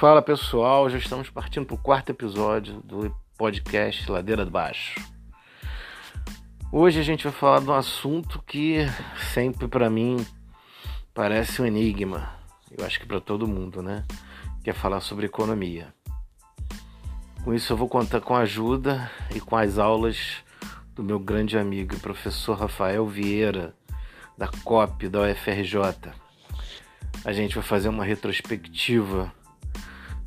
Fala pessoal, já estamos partindo para o quarto episódio do podcast Ladeira do Baixo. Hoje a gente vai falar de um assunto que sempre para mim parece um enigma. Eu acho que para todo mundo, né? Que é falar sobre economia. Com isso eu vou contar com a ajuda e com as aulas do meu grande amigo e professor Rafael Vieira, da COP da UFRJ. A gente vai fazer uma retrospectiva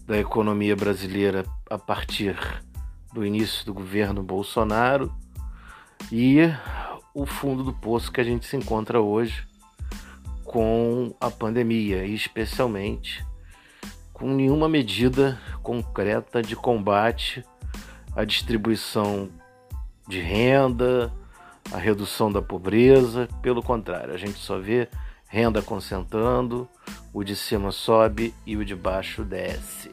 da economia brasileira a partir do início do governo Bolsonaro e o fundo do poço que a gente se encontra hoje com a pandemia e especialmente com nenhuma medida concreta de combate à distribuição de renda, à redução da pobreza, pelo contrário, a gente só vê renda concentrando, o de cima sobe e o de baixo desce.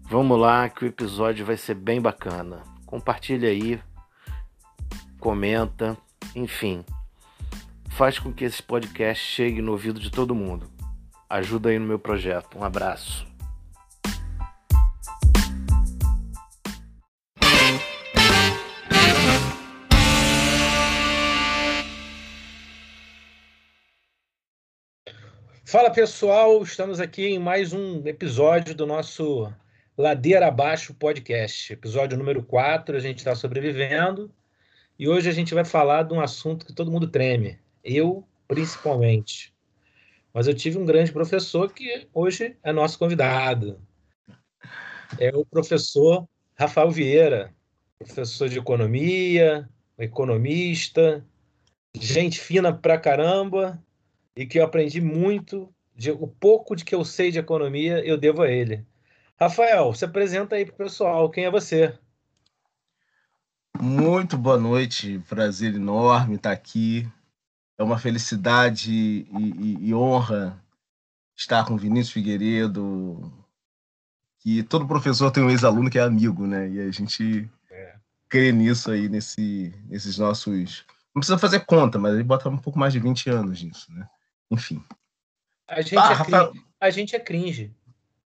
Vamos lá que o episódio vai ser bem bacana. Compartilha aí, comenta, enfim. Faz com que esse podcast chegue no ouvido de todo mundo. Ajuda aí no meu projeto. Um abraço. Fala pessoal, estamos aqui em mais um episódio do nosso Ladeira Abaixo Podcast, episódio número 4. A gente está sobrevivendo e hoje a gente vai falar de um assunto que todo mundo treme, eu principalmente. Mas eu tive um grande professor que hoje é nosso convidado. É o professor Rafael Vieira, professor de economia, economista, gente fina pra caramba e que eu aprendi muito. De, o pouco de que eu sei de economia eu devo a ele. Rafael, se apresenta aí para o pessoal. Quem é você? Muito boa noite, prazer enorme estar aqui. É uma felicidade e, e, e honra estar com Vinícius Figueiredo, que todo professor tem um ex-aluno que é amigo, né? E a gente é. crê nisso aí, nesse, nesses nossos. Não precisa fazer conta, mas ele bota um pouco mais de 20 anos nisso, né? Enfim. A gente, ah, é, Rafael... cringe. a gente é cringe.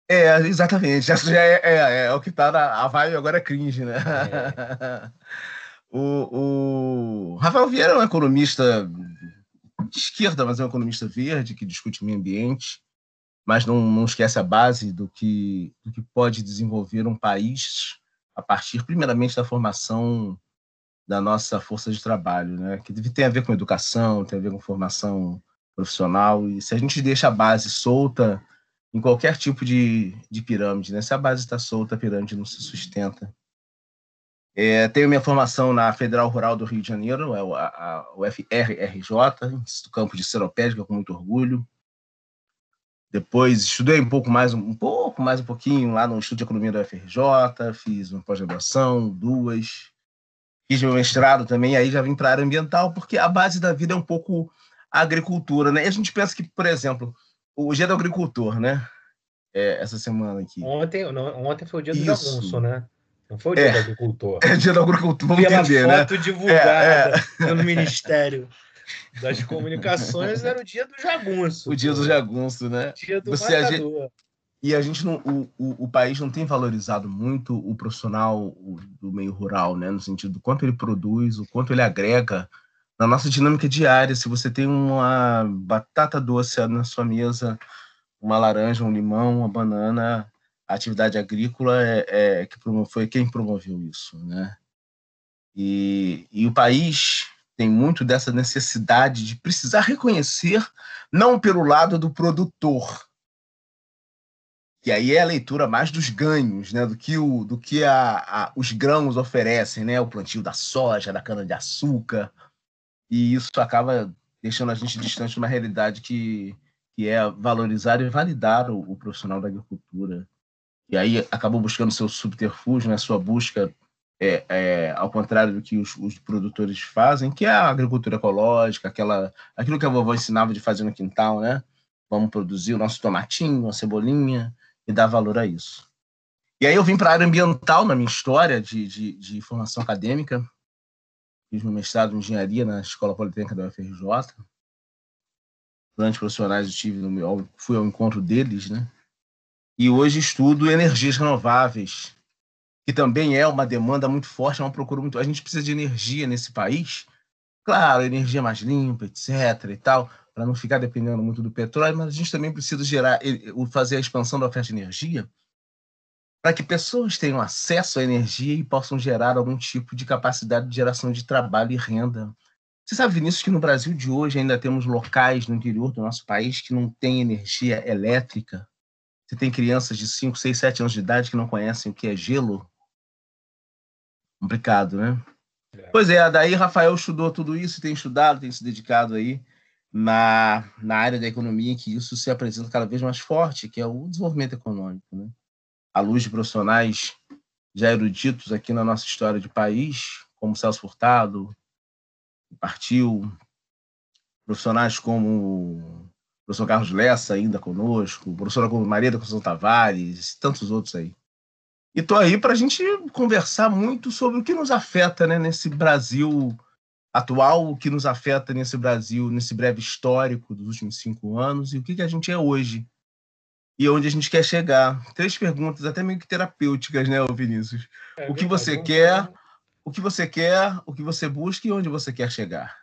É, exatamente. Essa já é, é, é, o que tá na a vibe agora é cringe, né? É. o, o Rafael Vieira é um economista de esquerda, mas é um economista verde que discute meio ambiente, mas não, não esquece a base do que, do que pode desenvolver um país a partir, primeiramente, da formação da nossa força de trabalho, né? Que tem a ver com educação, tem a ver com formação profissional, e se a gente deixa a base solta em qualquer tipo de, de pirâmide, né? Se a base está solta, a pirâmide não se sustenta. É, tenho minha formação na Federal Rural do Rio de Janeiro, é a, o FRRJ, Instituto Campo de Seropédica, com muito orgulho. Depois estudei um pouco mais, um pouco mais um pouquinho lá no Instituto de Economia do FRJ, fiz uma pós-graduação, duas. Fiz meu mestrado também, aí já vim para a área ambiental, porque a base da vida é um pouco a agricultura, né? E a gente pensa que, por exemplo, o dia do agricultor, né? É, essa semana aqui. Ontem, não, ontem foi o dia do jagunço, né? Não foi o dia é, do agricultor. É o dia do agricultor, vamos Pela entender, foto né? divulgada é, é. pelo Ministério das Comunicações, era o dia do jagunço. O dia do jagunço, né? O dia do Você, a gente, E a gente não, o, o, o, país não tem valorizado muito o profissional do meio rural, né? No sentido do quanto ele produz, o quanto ele agrega na nossa dinâmica diária, se você tem uma batata doce na sua mesa, uma laranja, um limão, uma banana, a atividade agrícola é, é que foi quem promoveu isso, né? E, e o país tem muito dessa necessidade de precisar reconhecer, não pelo lado do produtor, que aí é a leitura mais dos ganhos, né, do que, o, do que a, a, os grãos oferecem, né, o plantio da soja, da cana-de-açúcar, e isso acaba deixando a gente distante de uma realidade que, que é valorizar e validar o, o profissional da agricultura. E aí acabou buscando seu subterfúgio, né, sua busca, é, é, ao contrário do que os, os, produtores fazem, que é a agricultura ecológica, aquela, aquilo que a vovó ensinava de fazer no quintal, né? Vamos produzir o nosso tomatinho, a cebolinha e dar valor a isso. E aí eu vim para a área ambiental na minha história de, de, de formação acadêmica, fiz meu mestrado em engenharia na Escola Politécnica da UFRJ. Grandes profissionais eu tive meu, fui ao encontro deles, né? e hoje estudo energias renováveis, que também é uma demanda muito forte, é uma procura muito. A gente precisa de energia nesse país, claro, energia mais limpa, etc. e tal, para não ficar dependendo muito do petróleo, mas a gente também precisa gerar, fazer a expansão da oferta de energia para que pessoas tenham acesso à energia e possam gerar algum tipo de capacidade de geração de trabalho e renda. Você sabe, Vinícius, que no Brasil de hoje ainda temos locais no interior do nosso país que não têm energia elétrica? Você tem crianças de 5, 6, 7 anos de idade que não conhecem o que é gelo? Complicado, né? É. Pois é, daí Rafael estudou tudo isso, tem estudado, tem se dedicado aí na, na área da economia em que isso se apresenta cada vez mais forte, que é o desenvolvimento econômico, né? À luz de profissionais já eruditos aqui na nossa história de país, como Celso Furtado, partiu, profissionais como o professor Carlos Lessa ainda conosco, o professor Maria da Conceição Tavares, tantos outros aí. E estou aí para a gente conversar muito sobre o que nos afeta né, nesse Brasil atual, o que nos afeta nesse Brasil, nesse breve histórico dos últimos cinco anos e o que, que a gente é hoje e onde a gente quer chegar. Três perguntas, até meio que terapêuticas, né, Vinícius? É, o que você quer, o que você quer, o que você busca e onde você quer chegar.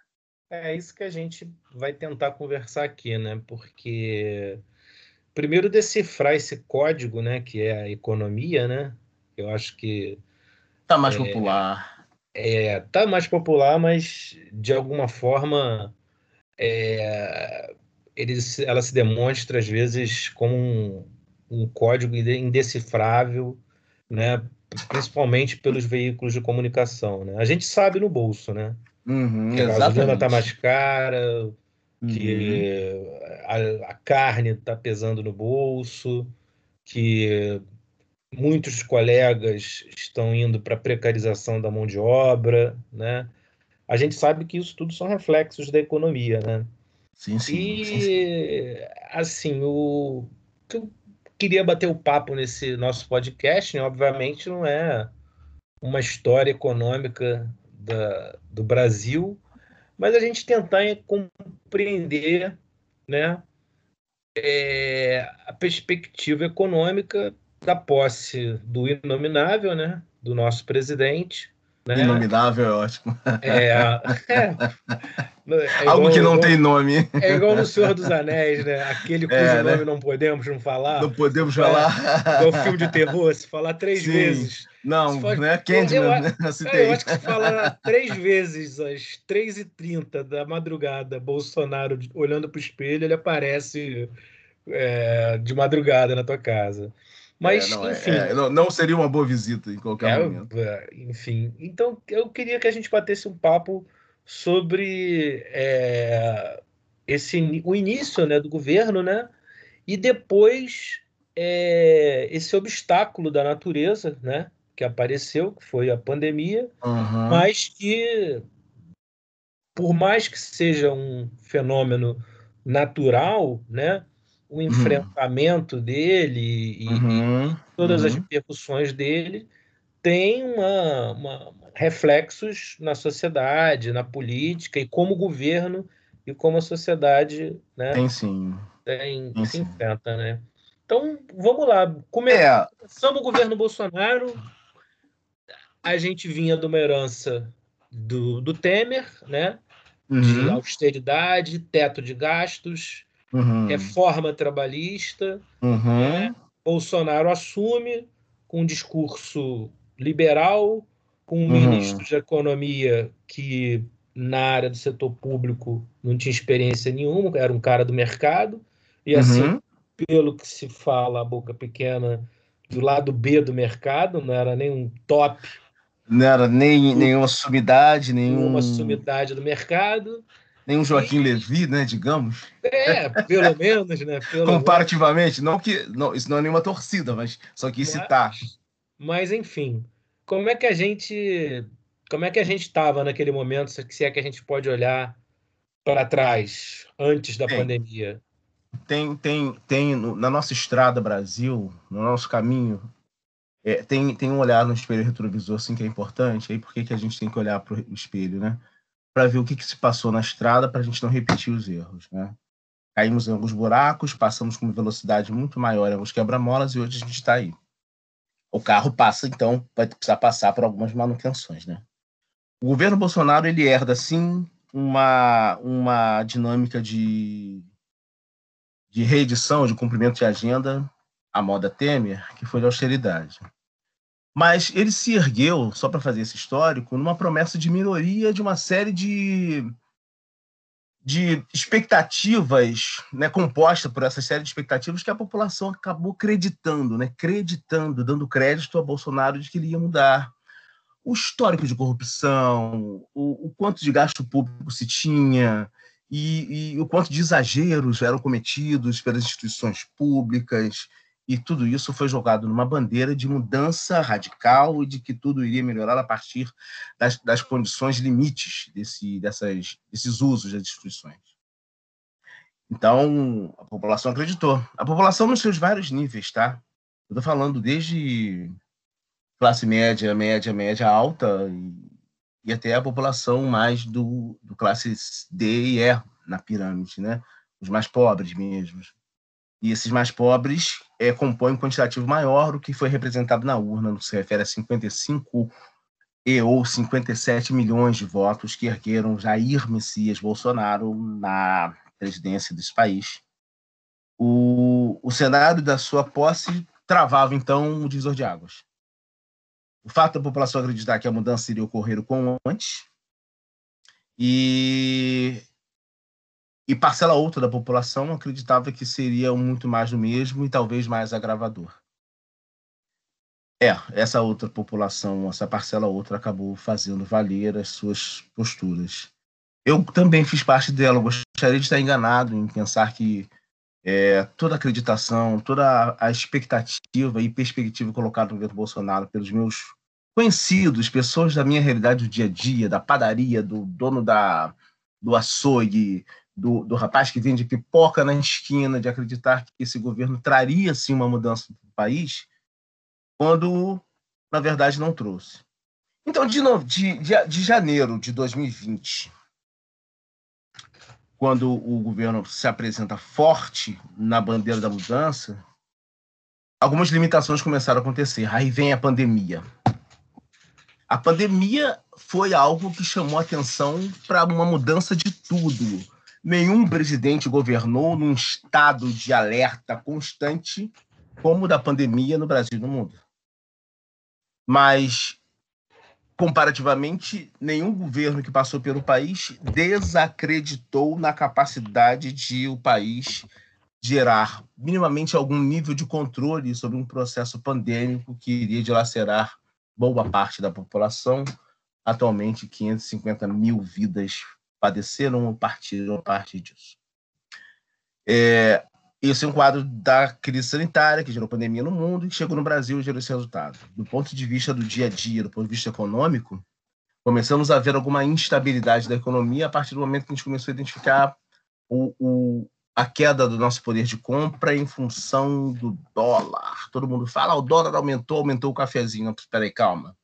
É isso que a gente vai tentar conversar aqui, né? Porque primeiro decifrar esse código, né, que é a economia, né? Eu acho que tá mais é, popular. É, tá mais popular, mas de alguma forma é, ele, ela se demonstra às vezes como um, um código indecifrável, né? Principalmente pelos veículos de comunicação, né? A gente sabe no bolso, né? Uhum, que a gasolina está mais cara, uhum. que a, a carne está pesando no bolso, que muitos colegas estão indo para a precarização da mão de obra, né? A gente sabe que isso tudo são reflexos da economia, né? Sim, sim. E, sim, sim. assim, o que eu queria bater o papo nesse nosso podcast, né? obviamente, não é uma história econômica da, do Brasil, mas a gente tentar compreender, né? É, a perspectiva econômica da posse do inominável, né, do nosso presidente. Né? Inominável é ótimo. É, é, é Algo que não tem nome. É igual no Senhor dos Anéis, né? Aquele cujo é, né? nome não podemos não falar. Não podemos falar. É, o filme de terror, se falar três Sim. vezes. Não, não é Candyman, eu, né? eu, eu acho que se falar três vezes às 3h30 da madrugada, Bolsonaro olhando para o espelho, ele aparece é, de madrugada na tua casa. Mas, é, não, é, enfim. É, não, não, seria uma boa visita em qualquer é, momento. É, enfim. Então, eu queria que a gente batesse um papo sobre esse, o início né, do governo, né? E depois esse obstáculo da natureza, né? Que apareceu, que foi a pandemia, uhum. mas que, por mais que seja um fenômeno natural, né? O uhum. enfrentamento uhum. dele e, uhum. e todas uhum. as repercussões dele tem uma, uma, reflexos na sociedade, na política e como o governo e como a sociedade né, tem sim. Tem, tem se sim. enfrenta. Né? Então, vamos lá. É. Começamos o governo Bolsonaro, a gente vinha de uma herança do, do Temer, né? de uhum. austeridade, teto de gastos, uhum. reforma trabalhista. Uhum. Né? Bolsonaro assume com um discurso liberal, com um uhum. ministro de economia que na área do setor público não tinha experiência nenhuma, era um cara do mercado, e assim, uhum. pelo que se fala a boca pequena, do lado B do mercado, não era nem um top. Não era nem, nenhuma sumidade, nenhum... nenhuma sumidade do mercado. Nem um Joaquim e... Levi, né, digamos. É, pelo menos, né? Pelo Comparativamente, menos. não que não, isso não é nenhuma torcida, mas só que citar. Mas, mas enfim, como é que a gente como é que a gente estava naquele momento, se é que a gente pode olhar para trás, antes da tem, pandemia? Tem, tem, tem na nossa estrada Brasil, no nosso caminho, é, tem, tem um olhar no espelho retrovisor assim que é importante. Aí por que, que a gente tem que olhar para o espelho, né? Para ver o que, que se passou na estrada para a gente não repetir os erros, né? Caímos em alguns buracos, passamos com uma velocidade muito maior alguns quebra-molas e hoje a gente está aí. O carro passa, então, vai precisar passar por algumas manutenções, né? O governo Bolsonaro, ele herda, sim, uma, uma dinâmica de, de reedição, de cumprimento de agenda, a moda Temer, que foi de austeridade. Mas ele se ergueu, só para fazer esse histórico, numa promessa de minoria de uma série de, de expectativas, né, composta por essa série de expectativas que a população acabou acreditando, né, acreditando, dando crédito a Bolsonaro de que ele ia mudar. O histórico de corrupção, o, o quanto de gasto público se tinha, e, e, o quanto de exageros eram cometidos pelas instituições públicas, e tudo isso foi jogado numa bandeira de mudança radical e de que tudo iria melhorar a partir das, das condições limites desse, dessas, desses usos das instituições. Então, a população acreditou. A população nos seus vários níveis, tá? Eu estou falando desde classe média, média, média alta e, e até a população mais do, do classe D e E na pirâmide, né? Os mais pobres mesmo. E esses mais pobres é, compõem um quantitativo maior do que foi representado na urna, no se refere a 55 e ou 57 milhões de votos que ergueram Jair Messias Bolsonaro na presidência desse país. O, o cenário da sua posse travava, então, o divisor de águas. O fato da população acreditar que a mudança iria ocorrer o quão antes e e parcela outra da população acreditava que seria muito mais do mesmo e talvez mais agravador. É, essa outra população, essa parcela outra, acabou fazendo valer as suas posturas. Eu também fiz parte dela, gostaria de estar enganado em pensar que é, toda a acreditação, toda a expectativa e perspectiva colocada no governo Bolsonaro pelos meus conhecidos, pessoas da minha realidade do dia a dia, da padaria, do dono da, do açougue, do, do rapaz que vende pipoca na esquina, de acreditar que esse governo traria sim uma mudança para o país, quando na verdade não trouxe. Então, de, de, de, de janeiro de 2020, quando o governo se apresenta forte na bandeira da mudança, algumas limitações começaram a acontecer. Aí vem a pandemia. A pandemia foi algo que chamou atenção para uma mudança de tudo Nenhum presidente governou num estado de alerta constante como o da pandemia no Brasil e no mundo. Mas, comparativamente, nenhum governo que passou pelo país desacreditou na capacidade de o país gerar minimamente algum nível de controle sobre um processo pandêmico que iria dilacerar boa parte da população, atualmente 550 mil vidas padeceram ou partiram a partir disso. É, esse é um quadro da crise sanitária que gerou pandemia no mundo e chegou no Brasil e gerou esse resultado. Do ponto de vista do dia a dia, do ponto de vista econômico, começamos a ver alguma instabilidade da economia a partir do momento que a gente começou a identificar o, o, a queda do nosso poder de compra em função do dólar. Todo mundo fala, ah, o dólar aumentou, aumentou o cafezinho. Espera aí, calma.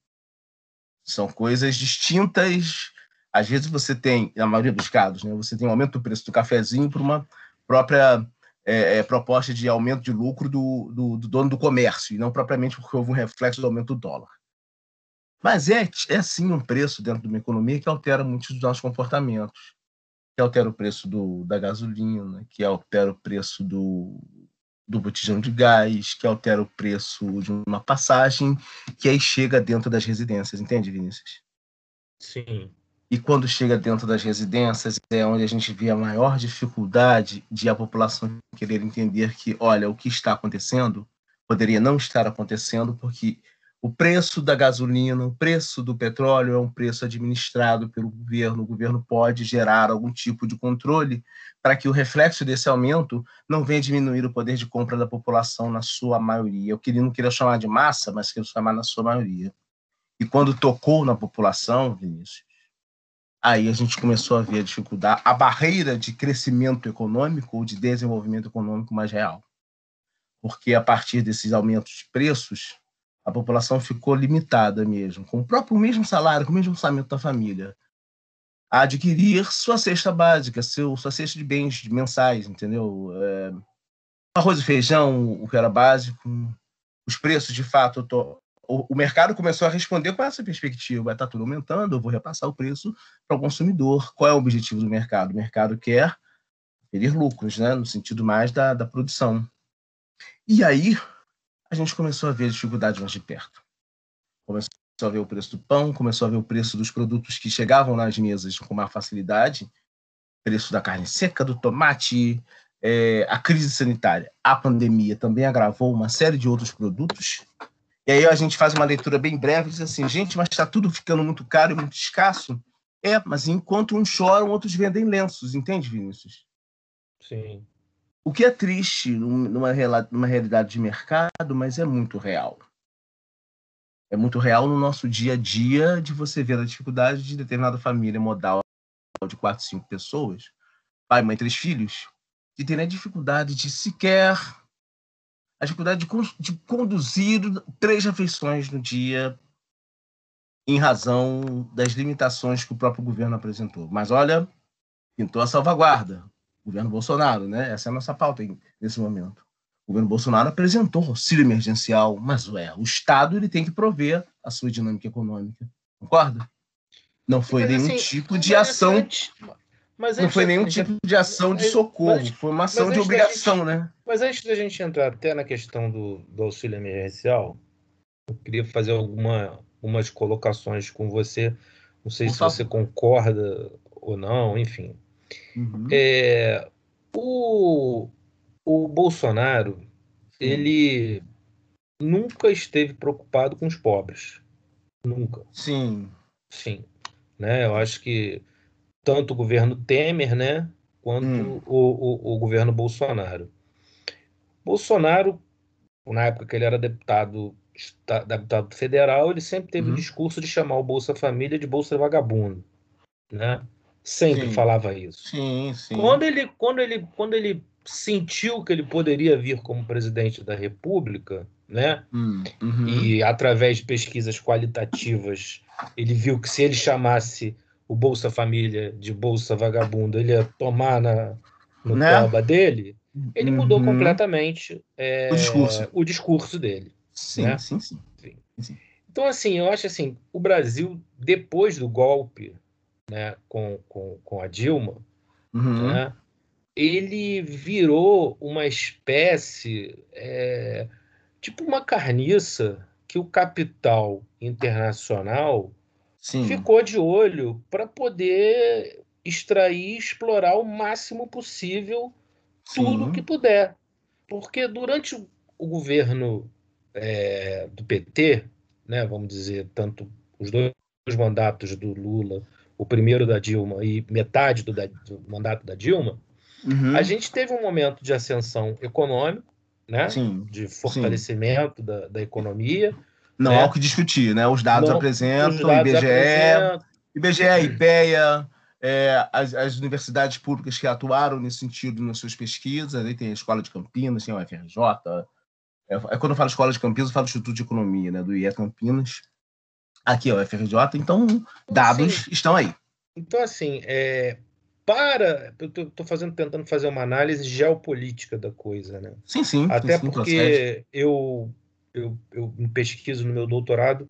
São coisas distintas às vezes você tem, na maioria dos casos, né, você tem um aumento do preço do cafezinho por uma própria é, é, proposta de aumento de lucro do, do, do, dono do comércio, e não propriamente porque houve um reflexo do aumento do dólar. Mas é, é sim um preço dentro de uma economia que altera muitos dos nossos comportamentos, que altera o preço do, da gasolina, que altera o preço do, do botijão de gás, que altera o preço de uma passagem, que aí chega dentro das residências, entende, Vinícius? Sim. E quando chega dentro das residências, é onde a gente vê a maior dificuldade de a população querer entender que, olha, o que está acontecendo poderia não estar acontecendo, porque o preço da gasolina, o preço do petróleo é um preço administrado pelo governo. O governo pode gerar algum tipo de controle para que o reflexo desse aumento não venha diminuir o poder de compra da população na sua maioria. Eu queria, não queria chamar de massa, mas queria chamar na sua maioria. E quando tocou na população, Vinícius, aí a gente começou a ver a dificuldade, a barreira de crescimento econômico ou de desenvolvimento econômico mais real. Porque a partir desses aumentos de preços, a população ficou limitada mesmo, com o próprio mesmo salário, com o mesmo orçamento da família. a adquirir sua cesta básica, seu, sua cesta de bens mensais, entendeu? É, arroz e feijão, o que era básico, os preços, de fato, o, mercado começou a responder com essa perspectiva, está tudo aumentando, eu vou repassar o preço para o consumidor. Qual é o objetivo do mercado? O mercado quer ter lucros, né, no sentido mais da, da produção. E aí, a gente começou a ver a dificuldade mais de perto. Começou a ver o preço do pão, começou a ver o preço dos produtos que chegavam nas mesas com maior facilidade, preço da carne seca, do tomate, é, a crise sanitária, a pandemia também agravou uma série de outros produtos. E aí a gente faz uma leitura bem breve e diz assim, gente, mas está tudo ficando muito caro e muito escasso. É, mas enquanto uns choram, outros vendem lenços, entende, Vinícius? Sim. O que é triste numa, numa realidade de mercado, mas é muito real. É muito real no nosso dia a dia de você ver a dificuldade de determinada família modal de quatro, cinco pessoas, pai, mãe, três filhos, de ter a dificuldade de sequer a dificuldade de, de conduzir três refeições no dia em razão das limitações que o próprio governo apresentou. Mas olha, pintou a salvaguarda governo Bolsonaro, né? Essa é a nossa pauta nesse momento. O governo Bolsonaro apresentou auxílio emergencial, mas ué, o Estado ele tem que prover a sua dinâmica econômica. Concorda? Não foi mas, nenhum assim, tipo de ação. Mas não foi nenhum tipo de ação de socorro, mas, foi uma ação de obrigação, gente, né? Mas antes da gente entrar até na questão do, do auxílio emergencial, eu queria fazer alguma, algumas colocações com você. Não sei Por se favor. você concorda ou não, enfim. Uhum. É, o, o Bolsonaro, Sim. ele nunca esteve preocupado com os pobres. Nunca. Sim. Sim. Né? Eu acho que tanto o governo Temer, né, quanto hum. o, o, o, governo Bolsonaro. Bolsonaro, na época que ele era deputado, deputado federal, ele sempre teve o uhum. discurso de chamar o Bolsa Família de Bolsa Vagabundo, né? sempre sim. falava isso. Sim, sim. Quando ele, quando ele, quando ele sentiu que ele poderia vir como presidente da República, né? Hum, uhum. E através de pesquisas qualitativas, ele viu que se ele chamasse o Bolsa Família de Bolsa Vagabundo, ele ia tomar na no né? toba dele. Ele uhum. mudou completamente é, o, discurso. o discurso dele. Sim, né? sim, sim, sim. Então, assim, eu acho assim, o Brasil, depois do golpe, né, com, com, com a Dilma, uhum. né, ele virou uma espécie, é, tipo uma carniça que o capital internacional Sim. ficou de olho para poder extrair e explorar o máximo possível tudo Sim. que puder. Porque durante o governo é, do PT, né, vamos dizer, tanto os dois mandatos do Lula o primeiro da Dilma e metade do, da, do mandato da Dilma, uhum. a gente teve um momento de ascensão econômica, né? Sim, de fortalecimento da, da, economia. Não né? há o que discutir, né? Os dados Não, apresentam, os dados IBGE, apresentam... IBGE, IPEA, é, as, as, universidades públicas que atuaram nesse sentido nas suas pesquisas, aí tem a Escola de Campinas, tem o FRJ. É, é, quando eu falo Escola de Campinas, eu falo Instituto de Economia, né? Do IE Campinas. Aqui, ó, FRJ, então, então dados assim, estão aí. Então, assim, é, para. Eu estou fazendo, tentando fazer uma análise geopolítica da coisa, né? Sim, sim. Até sim, porque eu, eu, eu pesquiso no meu doutorado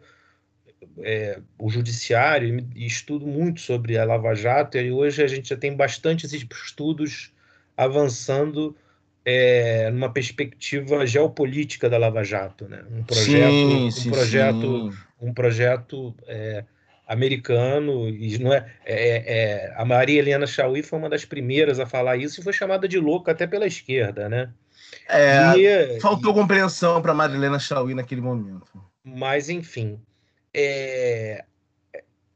é, o judiciário e estudo muito sobre a Lava Jato, e hoje a gente já tem bastantes estudos avançando é, numa perspectiva geopolítica da Lava Jato, né? Um projeto, sim, sim, um projeto, sim. um projeto é, americano e não é, é, é, a Maria Helena Chauí foi uma das primeiras a falar isso e foi chamada de louca até pela esquerda, né? É, e, faltou e, compreensão para Maria Helena Chauí naquele momento. Mas enfim, é,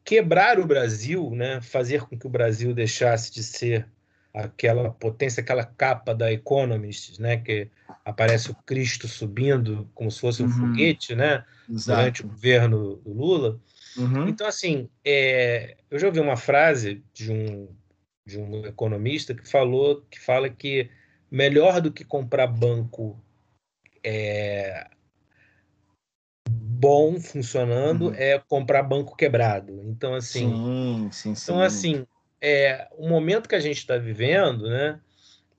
quebrar o Brasil, né? Fazer com que o Brasil deixasse de ser aquela potência, aquela capa da Economist, né, que aparece o Cristo subindo como se fosse um uhum. foguete, né, Exato. durante o governo do Lula. Uhum. Então, assim, é, eu já ouvi uma frase de um de um economista que falou que fala que melhor do que comprar banco é, bom funcionando uhum. é comprar banco quebrado. Então, assim, sim, sim, sim. então assim é, o momento que a gente está vivendo, né,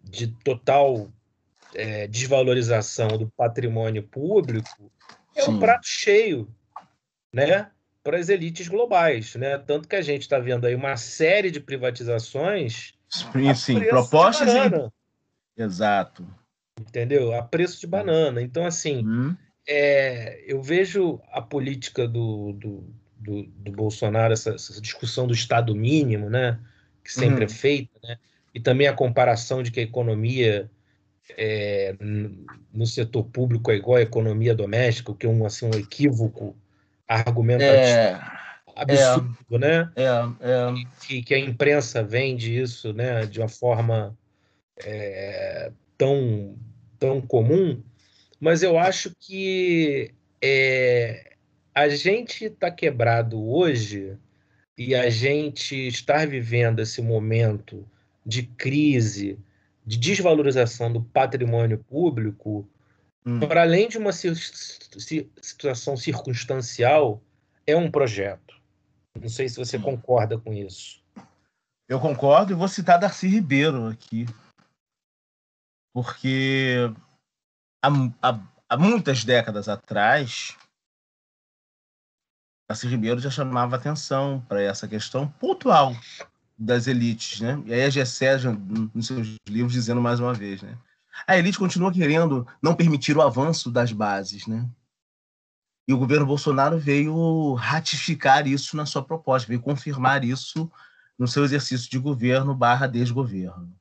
de total é, desvalorização do patrimônio público, é Sim. um prato cheio, né, para as elites globais, né? Tanto que a gente está vendo aí uma série de privatizações. Sim, sim propostas e... Exato. Entendeu? A preço de banana. Então, assim, hum. é, eu vejo a política do, do, do, do Bolsonaro, essa, essa, discussão do Estado mínimo, né? Que sempre uhum. é feita, né? E também a comparação de que a economia é, no setor público é igual à economia doméstica, o que é um, assim, um equívoco argumentativo é, absurdo, é, né? É, é. Que, que, a imprensa vende isso né, de uma forma é, tão, tão comum, mas eu acho que é, a gente está quebrado hoje e a gente estar vivendo esse momento de crise, de desvalorização do patrimônio público, hum. para além de uma situação circunstancial, é um projeto. Não sei se você hum. concorda com isso. Eu concordo e vou citar Darcy Ribeiro aqui. Porque há, há, há muitas décadas atrás, Darcy Ribeiro já chamava atenção para essa questão pontual das elites, né? E aí a Gessé, nos seus livros, dizendo mais uma vez, né? A elite continua querendo não permitir o avanço das bases, né? E o governo Bolsonaro veio ratificar isso na sua proposta, veio confirmar isso no seu exercício de governo barra desgoverno.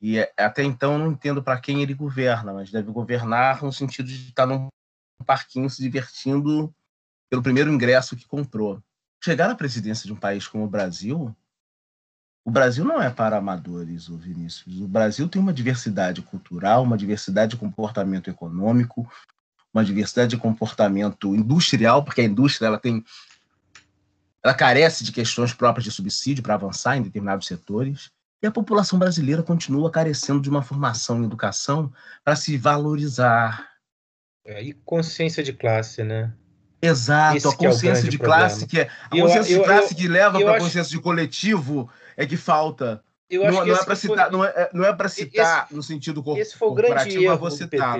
E é, até então não entendo para quem ele governa, mas deve governar no sentido de estar num parquinho se divertindo pelo primeiro ingresso que comprou. Chegar à presidência de um país como o Brasil o Brasil não é para amadores, o Vinícius. O Brasil tem uma diversidade cultural, uma diversidade de comportamento econômico, uma diversidade de comportamento industrial, porque a indústria ela tem ela carece de questões próprias de subsídio para avançar em determinados setores. E a população brasileira continua carecendo de uma formação em educação para se valorizar. É, e consciência de classe, né? Exato, Esse a consciência é de problema. classe que é a consciência eu, de classe eu, que leva para a consciência de coletivo é que falta. Eu acho não, que não é para citar, foi... não é, não é para citar esse, no sentido corporativo, esse foi o grande erro você citar.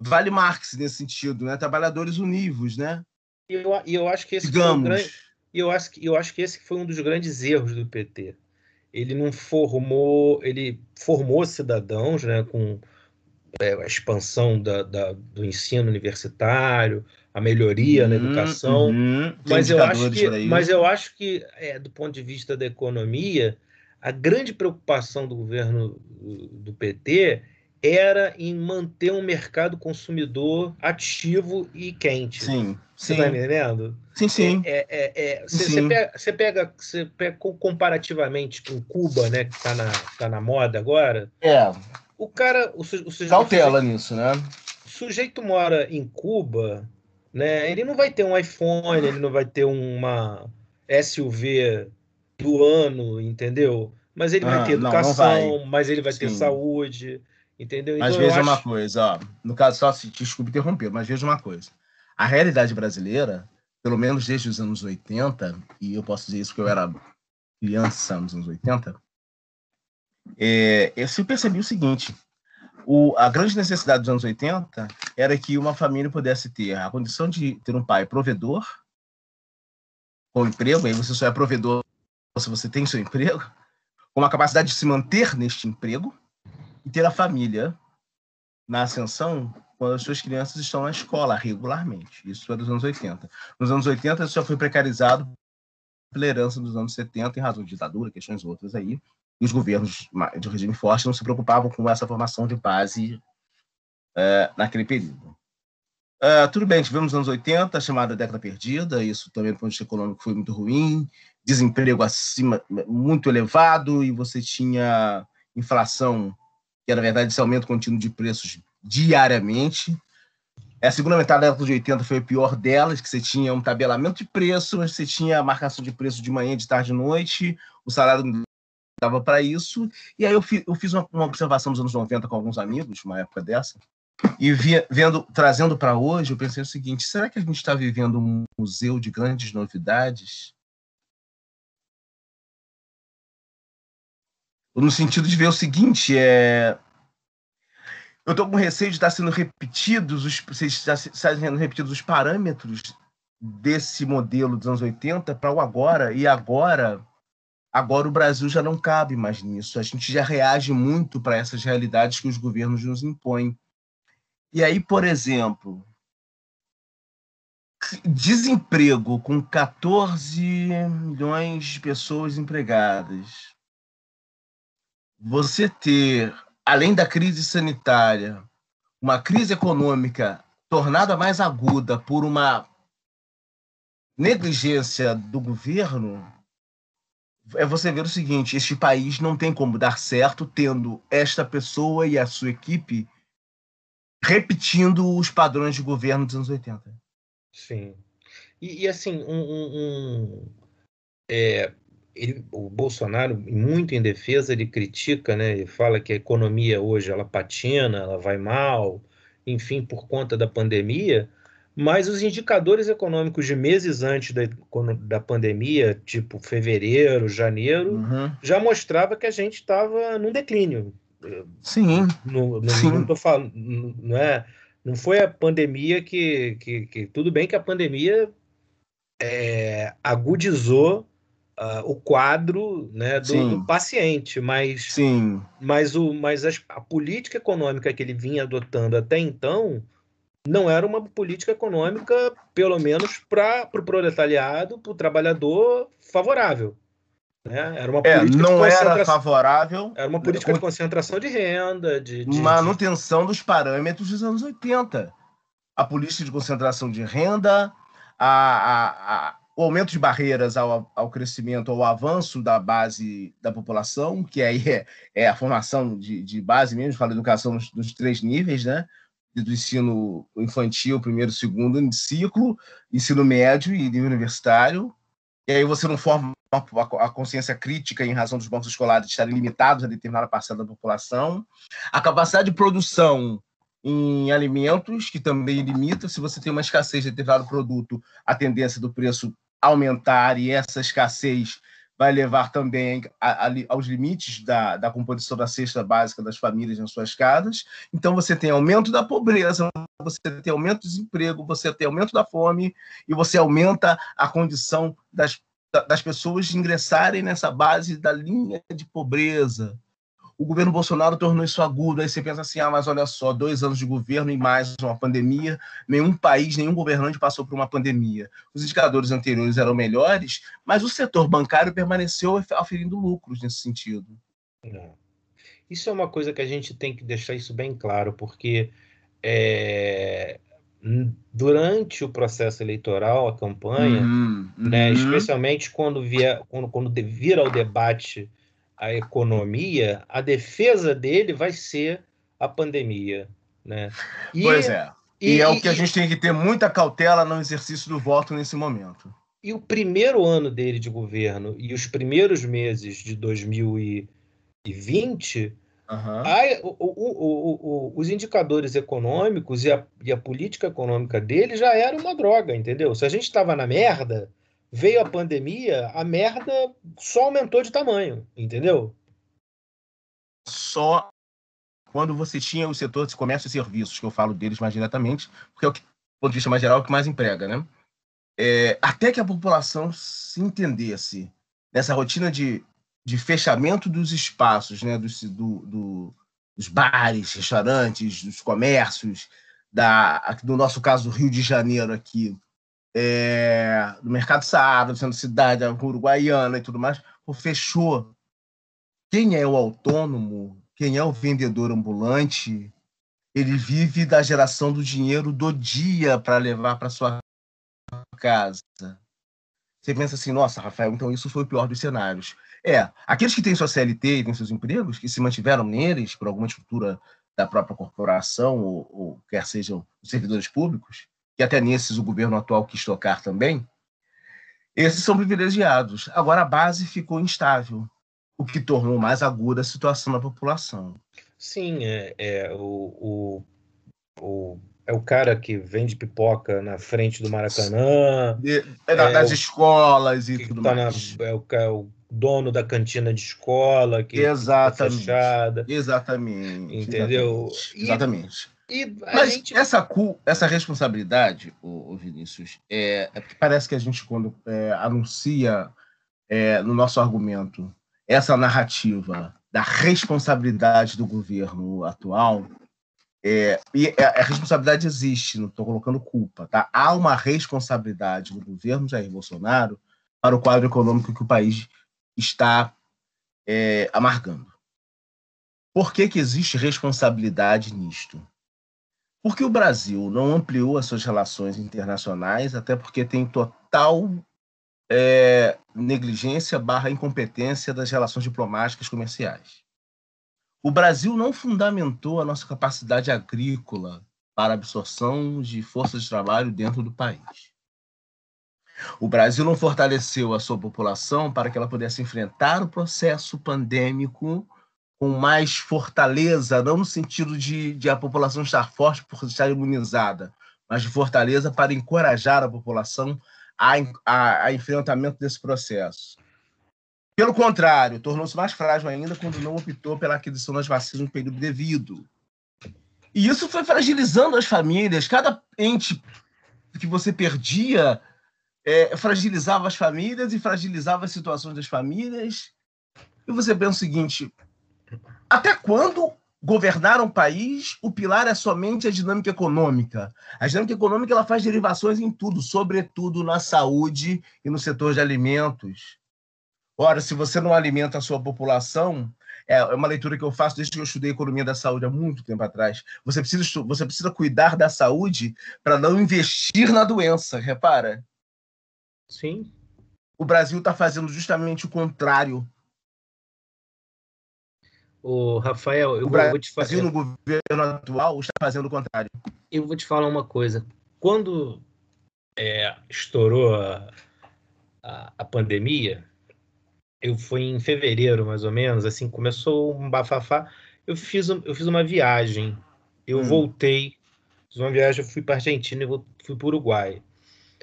Vale Marx nesse sentido, né? Trabalhadores univos, né? E eu, eu acho que esse Digamos. foi um grande, eu acho eu acho que esse foi um dos grandes erros do PT. Ele não formou, ele formou cidadãos, né, com é, a expansão da, da, do ensino universitário, a melhoria uhum, na educação, uhum. mas, eu acho que, mas eu acho que, é, do ponto de vista da economia, a grande preocupação do governo do PT era em manter um mercado consumidor ativo e quente. Sim. Você está entendendo? Sim, sim. É, é, é, você, sim. Pega, você, pega, você pega comparativamente com Cuba, né, que está na, tá na moda agora. É. O cara. O, o, Cautela o sujeito, nisso, né? O sujeito mora em Cuba né? Ele não vai ter um iPhone, ele não vai ter uma SUV do ano, entendeu? Mas ele ah, vai ter educação, não, não vai. mas ele vai Sim. ter saúde, entendeu? Mas então, veja acho... uma coisa, ó, no caso, só se desculpe interromper, mas veja uma coisa. A realidade brasileira, pelo menos desde os anos 80, e eu posso dizer isso porque eu era criança nos anos 80, é, eu percebi o seguinte: o, a grande necessidade dos anos 80 era que uma família pudesse ter a condição de ter um pai provedor, com emprego, aí você só é provedor se você tem seu emprego, com a capacidade de se manter neste emprego, e ter a família na ascensão quando as suas crianças estão na escola regularmente. Isso é dos anos 80. Nos anos 80, isso já foi precarizado pela herança dos anos 70, em razão de ditadura, questões outras aí, e os governos de regime forte não se preocupavam com essa formação de base é, naquele período. É, tudo bem, tivemos nos anos 80 a chamada década perdida, isso também do ponto de vista econômico foi muito ruim, desemprego acima muito elevado e você tinha inflação, que era, na verdade, esse aumento contínuo de preços diariamente. A segunda metade da década de 80 foi a pior delas, que você tinha um tabelamento de preço, mas você tinha a marcação de preço de manhã, de tarde e noite, o salário dava para isso. E aí eu, fi, eu fiz uma, uma, observação dos anos 90 com alguns amigos, uma época dessa, e via, vendo, trazendo para hoje, eu pensei o seguinte: será que a gente está vivendo um museu de grandes novidades? no sentido de ver o seguinte, é... eu estou com receio de estar sendo repetidos os, estar sendo repetidos os parâmetros desse modelo dos anos 80 para o agora, e agora agora o Brasil já não cabe mais nisso. A gente já reage muito para essas realidades que os governos nos impõem. E aí, por exemplo, desemprego com 14 milhões de pessoas empregadas. Você ter, além da crise sanitária, uma crise econômica tornada mais aguda por uma negligência do governo, é você ver o seguinte: este país não tem como dar certo tendo esta pessoa e a sua equipe repetindo os padrões de governo dos anos 80. Sim. E, e assim, um, um, um é, ele, o Bolsonaro, muito em defesa, ele critica, né? Ele fala que a economia hoje ela patina, ela vai mal, enfim, por conta da pandemia. Mas os indicadores econômicos de meses antes da, da pandemia, tipo fevereiro, janeiro, uhum. já mostrava que a gente estava num declínio. Sim. No, no, Sim. Não, tô falando, não é não foi a pandemia que, que, que tudo bem que a pandemia é, agudizou uh, o quadro né, do, do, paciente, mas, Sim. mas, o, mas a, a política econômica que ele vinha adotando até então não era uma política econômica, pelo menos para o pro proletariado, para o trabalhador, favorável. Né? Era uma é, não era favorável. Era uma política de concentração de renda, de, de manutenção dos parâmetros dos anos 80. A política de concentração de renda, a, a, a, o aumento de barreiras ao, ao crescimento, ao avanço da base da população, que aí é, é a formação de, de base mesmo, fala educação nos, nos três níveis, né? do ensino infantil, primeiro, segundo ciclo, ensino médio e nível universitário. E aí você não forma a consciência crítica em razão dos bancos escolares estarem limitados a determinada parcela da população, a capacidade de produção em alimentos, que também limita, se você tem uma escassez de determinado produto, a tendência do preço aumentar e essa escassez vai levar também a, a, aos limites da, da composição da cesta básica das famílias nas suas casas. Então, você tem aumento da pobreza, você tem aumento do desemprego, você tem aumento da fome e você aumenta a condição das das pessoas ingressarem nessa base da linha de pobreza. O governo Bolsonaro tornou isso agudo. Aí você pensa assim: ah, mas olha só, dois anos de governo e mais uma pandemia. Nenhum país, nenhum governante passou por uma pandemia. Os indicadores anteriores eram melhores, mas o setor bancário permaneceu aferindo lucros nesse sentido. É. Isso é uma coisa que a gente tem que deixar isso bem claro, porque é, durante o processo eleitoral, a campanha, uhum, né, uhum. especialmente quando, vier, quando, quando vir ao debate a economia, a defesa dele vai ser a pandemia. Né? E, pois é. E, e é o que a gente tem que ter muita cautela no exercício do voto nesse momento. E o primeiro ano dele de governo e os primeiros meses de 2020 Uhum. A, o, o, o, os indicadores econômicos e a, e a, política econômica dele já era uma droga, entendeu? Se a gente estava na merda, veio a pandemia, a merda só aumentou de tamanho, entendeu? Só quando você tinha o setor de comércio e serviços, que eu falo deles mais diretamente, porque é o que, do ponto de vista mais geral, é o que mais emprega, né? É, até que a população se entendesse nessa rotina de de fechamento dos espaços, né, dos, do, do, dos bares, restaurantes, dos comércios, da, no nosso caso do Rio de Janeiro aqui, é, do Mercado Saara, do Centro Cidade, da Uruguaiana e tudo mais, pô, fechou. Quem é o autônomo? Quem é o vendedor ambulante? Ele vive da geração do dinheiro do dia para levar para sua casa. Você pensa assim, nossa, Rafael, então isso foi o pior dos cenários. É, aqueles que têm sua CLT e têm seus empregos, que se mantiveram neles por alguma estrutura da própria corporação, ou, ou quer sejam servidores públicos, que até nesses o governo atual quis tocar também, esses são privilegiados. Agora a base ficou instável, o que tornou mais aguda a situação da população. Sim, é, é o, o, o é o cara que vende pipoca na frente do Maracanã. É, é, nas escolas e tudo tá mais. Na, é, o, é o dono da cantina de escola que exatamente fechada. exatamente entendeu exatamente, e, e mas gente... essa essa responsabilidade o, Vinícius é, é, porque parece que a gente quando é, anuncia é, no nosso argumento essa narrativa da responsabilidade do governo atual é, e a responsabilidade existe, não estou colocando culpa, tá? Há uma responsabilidade do governo Jair Bolsonaro para o quadro econômico que o país está é, amargando. Por que, que existe responsabilidade nisto? Porque o Brasil não ampliou as suas relações internacionais, até porque tem total é, negligência barra incompetência das relações diplomáticas comerciais. O Brasil não fundamentou a nossa capacidade agrícola para absorção de forças de trabalho dentro do país. O Brasil não fortaleceu a sua população para que ela pudesse enfrentar o processo pandêmico com mais fortaleza, não no sentido de, de a população estar forte por estar imunizada, mas de fortaleza para encorajar a população a, a, a enfrentamento desse processo. Pelo contrário, tornou-se mais frágil ainda quando não optou pela aquisição das vacinas no período devido. E isso foi fragilizando as famílias. Cada ente que você perdia é, fragilizava as famílias e fragilizava as situações das famílias. E você pensa o seguinte: até quando governar um país, o pilar é somente a dinâmica econômica. A dinâmica econômica ela faz derivações em tudo, sobretudo na saúde e no setor de alimentos. Ora, se você não alimenta a sua população, é uma leitura que eu faço desde que eu estudei economia da saúde há muito tempo atrás. Você precisa, você precisa cuidar da saúde para não investir na doença, repara. Sim. O Brasil está fazendo justamente o contrário. O Rafael, eu o Brasil, vou te fazer. O Brasil no governo atual está fazendo o contrário. Eu vou te falar uma coisa. Quando é, estourou a, a, a, pandemia, eu fui em fevereiro, mais ou menos, assim, começou um bafafá. Eu fiz, eu fiz uma viagem. Eu hum. voltei, fiz uma viagem, eu fui para Argentina e fui para o Uruguai.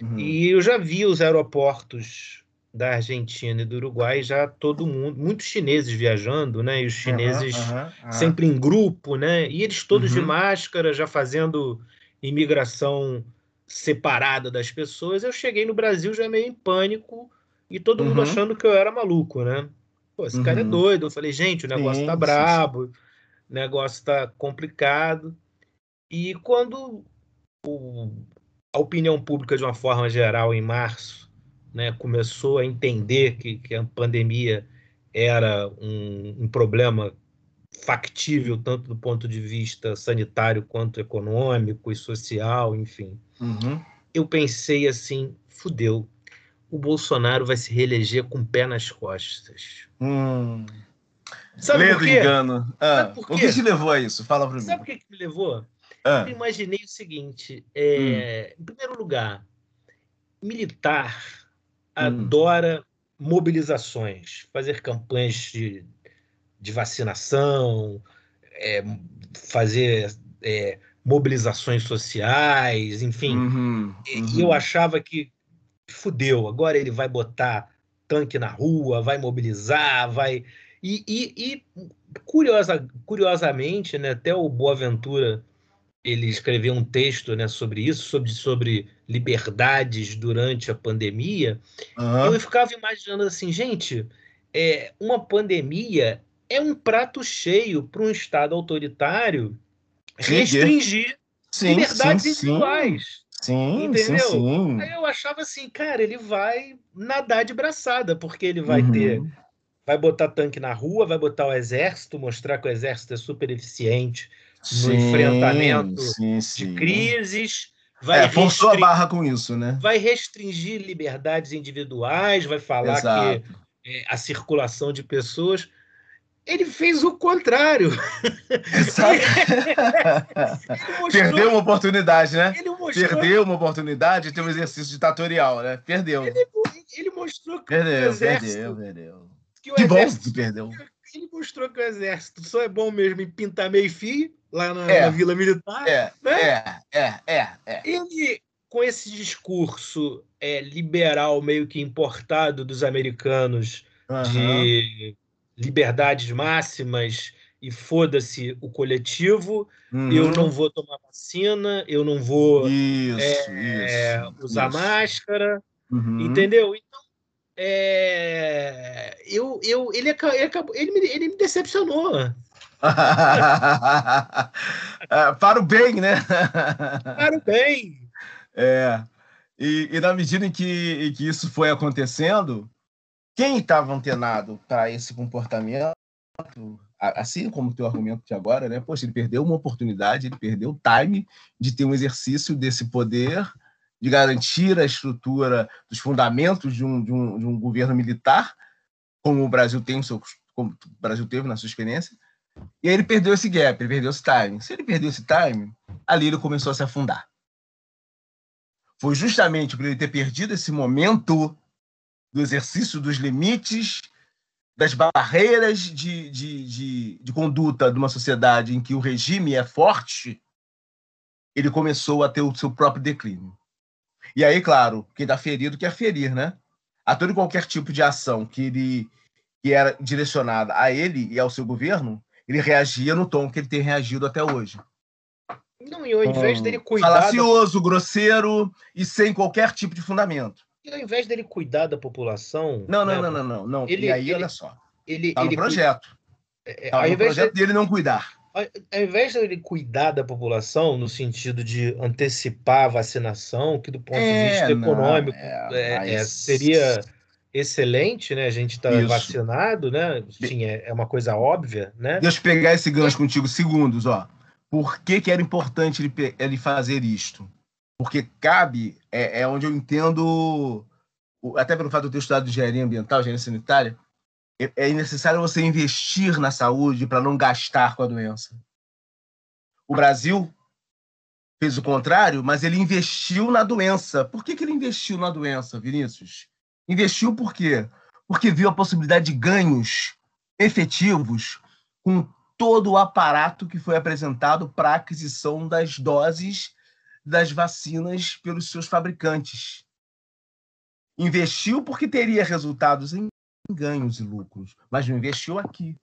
Uhum. E eu já vi os aeroportos da Argentina e do Uruguai já todo mundo, muitos chineses viajando, né? E os chineses uhum, uhum, sempre em grupo, né? E eles todos de uhum. máscara, já fazendo imigração separada das pessoas. Eu cheguei no Brasil já meio em pânico e todo mundo uhum. achando que eu era maluco, né? Pô, esse cara é uhum. doido. Eu falei, gente, o negócio sim, tá brabo, sim. o negócio tá complicado. E quando o, a opinião pública, de uma forma geral, em março, né, começou a entender que, que a pandemia era um, um, problema factível, tanto do ponto de vista sanitário quanto econômico e social, enfim. Uhum. Eu pensei assim: fudeu, o Bolsonaro vai se reeleger com o pé nas costas. Hum. Sabe Ledo por quê? engano. Ah, por quê? O que te levou a isso? Fala para mim. Sabe o que, que me levou? Ah. Eu imaginei o seguinte: é, hum. em primeiro lugar, militar hum. adora mobilizações, fazer campanhas de, de vacinação, é, fazer é, mobilizações sociais, enfim. Uhum, uhum. E eu achava que fudeu, agora ele vai botar tanque na rua, vai mobilizar, vai. E, e, e curiosa, curiosamente, né, até o Boaventura ele escreveu um texto né, sobre isso, sobre, sobre liberdades durante a pandemia. Uhum. Eu ficava imaginando assim, gente, é, uma pandemia é um prato cheio para um Estado autoritário restringir sim, liberdades sim, individuais. Sim, entendeu? Sim. Aí eu achava assim, cara, ele vai nadar de braçada, porque ele vai uhum. ter. Vai botar tanque na rua, vai botar o exército, mostrar que o exército é super eficiente, no enfrentamento sim, sim. de crises. Vai é, forçou a barra com isso, né? Vai restringir liberdades individuais, vai falar Exato. que é, a circulação de pessoas. Ele fez o contrário. mostrou, Perdeu uma oportunidade, né? Mostrou, Perdeu uma oportunidade de ter um exercício ditatorial, né? Perdeu. Ele, ele mostrou que perdeu, o exército, perdeu, perdeu. Que, o que exército, bom que perdeu. Ele mostrou que o exército só é bom mesmo em pintar meio fio lá na, é, na Vila Militar. É, né? é, é, é, é. Ele, com esse discurso é, liberal meio que importado dos americanos uhum. de liberdades máximas e foda-se o coletivo, uhum. eu não vou tomar vacina, eu não vou isso, é, isso, usar isso. máscara, uhum. entendeu? Então, é, eu, eu, ele, acabou, ele, me, ele me decepcionou. É, para o bem, né? Para o bem. É. E, e na medida em que, em que isso foi acontecendo, quem estava antenado para esse comportamento, assim como o teu argumento de agora, né? Poxa, ele perdeu uma oportunidade, ele perdeu o time de ter um exercício desse poder, de garantir a estrutura dos fundamentos de um, de um, de um governo militar, como o Brasil tem, seu, como o Brasil teve na sua experiência, e aí ele perdeu esse gap, ele perdeu esse time. Se ele perdeu esse time, ali ele começou a se afundar. Foi justamente por ele ter perdido esse momento do exercício dos limites, das barreiras de, de, de, de conduta de uma sociedade em que o regime é forte, ele começou a ter o seu próprio declínio. E aí, claro, quem está ferido quer ferir, né? A todo e qualquer tipo de ação que ele que era direcionada a ele e ao seu governo, ele reagia no tom que ele tem reagido até hoje. Não, e ao invés dele cuidar. Falacioso, da... grosseiro e sem qualquer tipo de fundamento. E ao invés dele cuidar da população. Não, não, né, não, não, não, não. Ele, e aí, ele, olha só. Ele, tá no ele projeto. É, tá no projeto de... dele não cuidar. Ao invés dele cuidar da população no sentido de antecipar a vacinação, que do ponto é, de vista econômico é, é, mas... É, seria excelente, né? A gente está vacinado, né? É, é, uma coisa óbvia, né? Deixa eu pegar esse gancho contigo, segundos, ó. Por que, que era importante ele, ele fazer isto? Porque cabe, é, é onde eu entendo, até pelo fato de eu ter estudado engenharia ambiental, engenharia sanitária, é, é necessário você investir na saúde para não gastar com a doença. O Brasil fez o contrário, mas ele investiu na doença. Por que, que ele investiu na doença, Vinícius? Investiu por quê? Porque viu a possibilidade de ganhos efetivos com todo o aparato que foi apresentado para a aquisição das doses das vacinas pelos seus fabricantes. Investiu porque teria resultados em ganhos e lucros, mas não investiu aqui.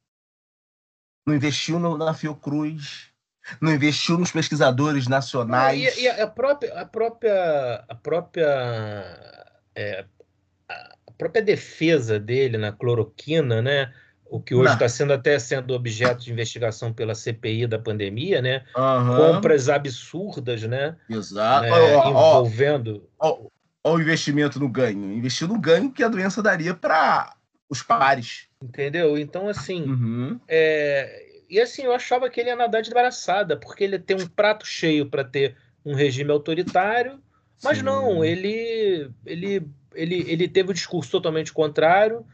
Não investiu no, na Fiocruz, não investiu nos pesquisadores nacionais. e, e, a própria, a própria, a própria é, própria defesa dele na cloroquina, né? O que hoje está sendo até sendo objeto de investigação pela CPI da pandemia, né? Uhum. Compras absurdas, né? Exato. Né? envolvendo. Olha o investimento no ganho. Investiu no ganho que a doença daria para os pares. Entendeu? Então, assim. Uhum. É... E assim, eu achava que ele ia nadar de braçada, porque ele tem um prato cheio para ter um regime autoritário, mas Sim. não, ele, ele ele, ele teve um discurso totalmente contrário,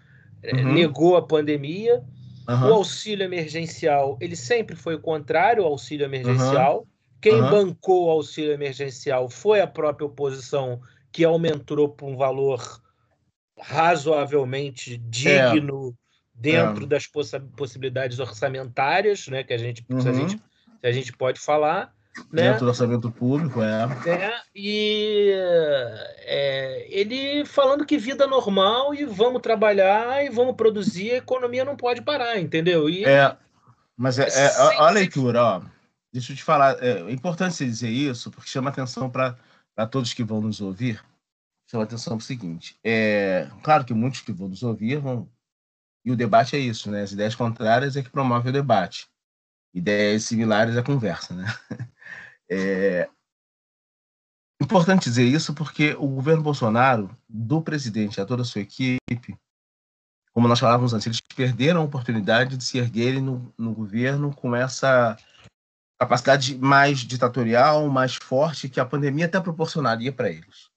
é, uhum. negou a pandemia. Uhum. O auxílio emergencial, ele sempre foi contrário ao auxílio emergencial. Uhum. Quem bancou o auxílio emergencial foi a própria oposição, que aumentou para um valor razoavelmente digno é. dentro é. das poss possibilidades orçamentárias, né, que a gente, se a gente, se a gente pode falar. Né? Dentro do orçamento público, é. é e é, ele falando que vida normal e vamos trabalhar e vamos produzir, a economia não pode parar, entendeu? E, é, mas é, é, olha a leitura, ó. Deixa eu te falar, é, é importante você dizer isso, porque chama atenção para todos que vão nos ouvir. Chama atenção para o seguinte: é, claro que muitos que vão nos ouvir vão. E o debate é isso, né? As ideias contrárias é que promove o debate. Ideias similares é conversa, né? É importante dizer isso porque o governo Bolsonaro, do presidente a toda a sua equipe, como nós falávamos antes, eles perderam a oportunidade de se erguerem no, no governo com essa capacidade mais ditatorial, mais forte que a pandemia até proporcionaria para eles.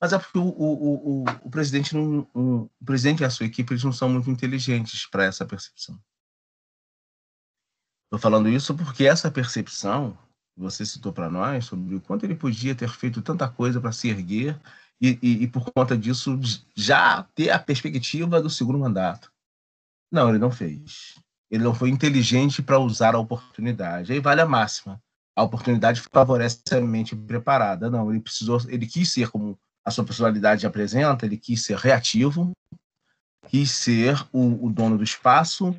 Mas é porque o, o, o, o presidente não, o presidente e a sua equipe eles não são muito inteligentes para essa percepção. Estou falando isso porque essa percepção você citou para nós sobre o quanto ele podia ter feito tanta coisa para se erguer e, e, e, por conta disso já ter a perspectiva do segundo mandato. Não, ele não fez. Ele não foi inteligente para usar a oportunidade. Aí vale a máxima. A oportunidade favorece a mente preparada. Não, ele precisou, ele quis ser como a sua personalidade apresenta, ele quis ser reativo, quis ser o, o dono do espaço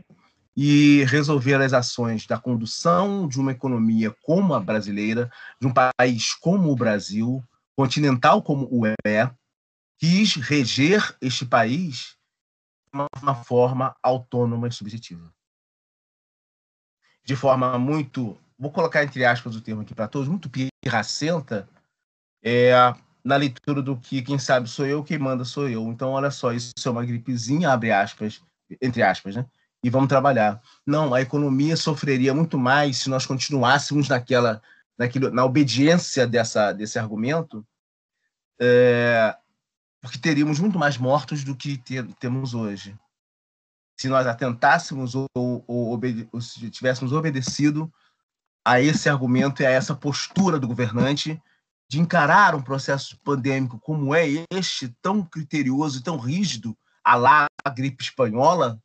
e resolver as ações da condução de uma economia como a brasileira, de um país como o Brasil, continental como o é, quis reger este país de uma, forma autônoma e subjetiva. De forma muito, vou colocar entre aspas o termo aqui para todos, muito pirracenta, é, na leitura do que quem sabe sou eu, quem manda sou eu. Então, olha só, isso é uma gripezinha, abre aspas, entre aspas, né? E vamos trabalhar. Não, a economia sofreria muito mais se nós continuássemos naquela, naquilo, na obediência dessa, desse argumento, é, porque teríamos muito mais mortos do que temos hoje. Se nós atentássemos ou, ou, ou, ou se tivéssemos obedecido a esse argumento e a essa postura do governante de encarar um processo pandêmico como é este, tão criterioso e tão rígido, a lá a gripe espanhola,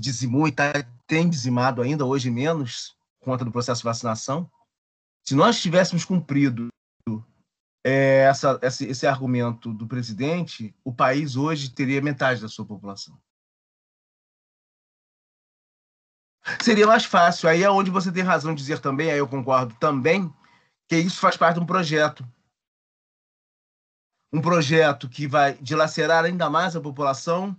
dizimou e tá, tem dizimado ainda, hoje menos, conta do processo de vacinação, se nós tivéssemos cumprido é, essa, esse, esse argumento do presidente, o país hoje teria metade da sua população. Seria mais fácil. Aí é onde você tem razão de dizer também, aí eu concordo também, que isso faz parte de um projeto. Um projeto que vai dilacerar ainda mais a população,